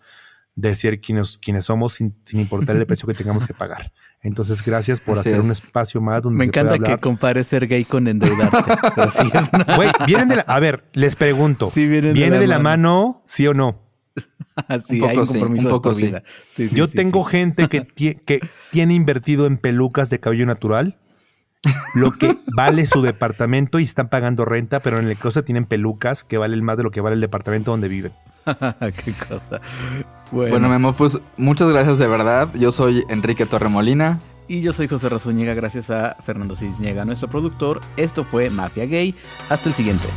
S3: de ser quienes, quienes somos sin, sin importar el precio que tengamos que pagar. Entonces, gracias por
S1: Así
S3: hacer un
S1: es.
S3: espacio más donde
S2: Me
S3: se pueda
S2: encanta
S3: hablar.
S2: que compares ser gay con endeudarte. Sí es una-
S3: Güey, vienen de la... A ver, les pregunto.
S2: Sí, vienen de
S3: ¿Viene
S2: la
S3: de la
S2: mano.
S3: mano, sí o no?
S2: sí,
S1: Un
S2: hay
S1: poco
S2: un
S1: sí,
S2: compromiso
S1: un poco sí.
S2: vida. Sí, sí,
S3: Yo
S2: sí,
S3: tengo
S2: sí.
S3: gente que, tie- que tiene invertido en pelucas de cabello natural, lo que vale su departamento y están pagando renta, pero en el closet tienen pelucas que valen más de lo que vale el departamento donde viven.
S2: Qué cosa. Bueno,
S1: Bueno, Memo, pues muchas gracias de verdad. Yo soy Enrique Torremolina.
S2: y yo soy José Razúñiga, gracias a Fernando Cisniega, nuestro productor. Esto fue Mafia Gay. Hasta el siguiente.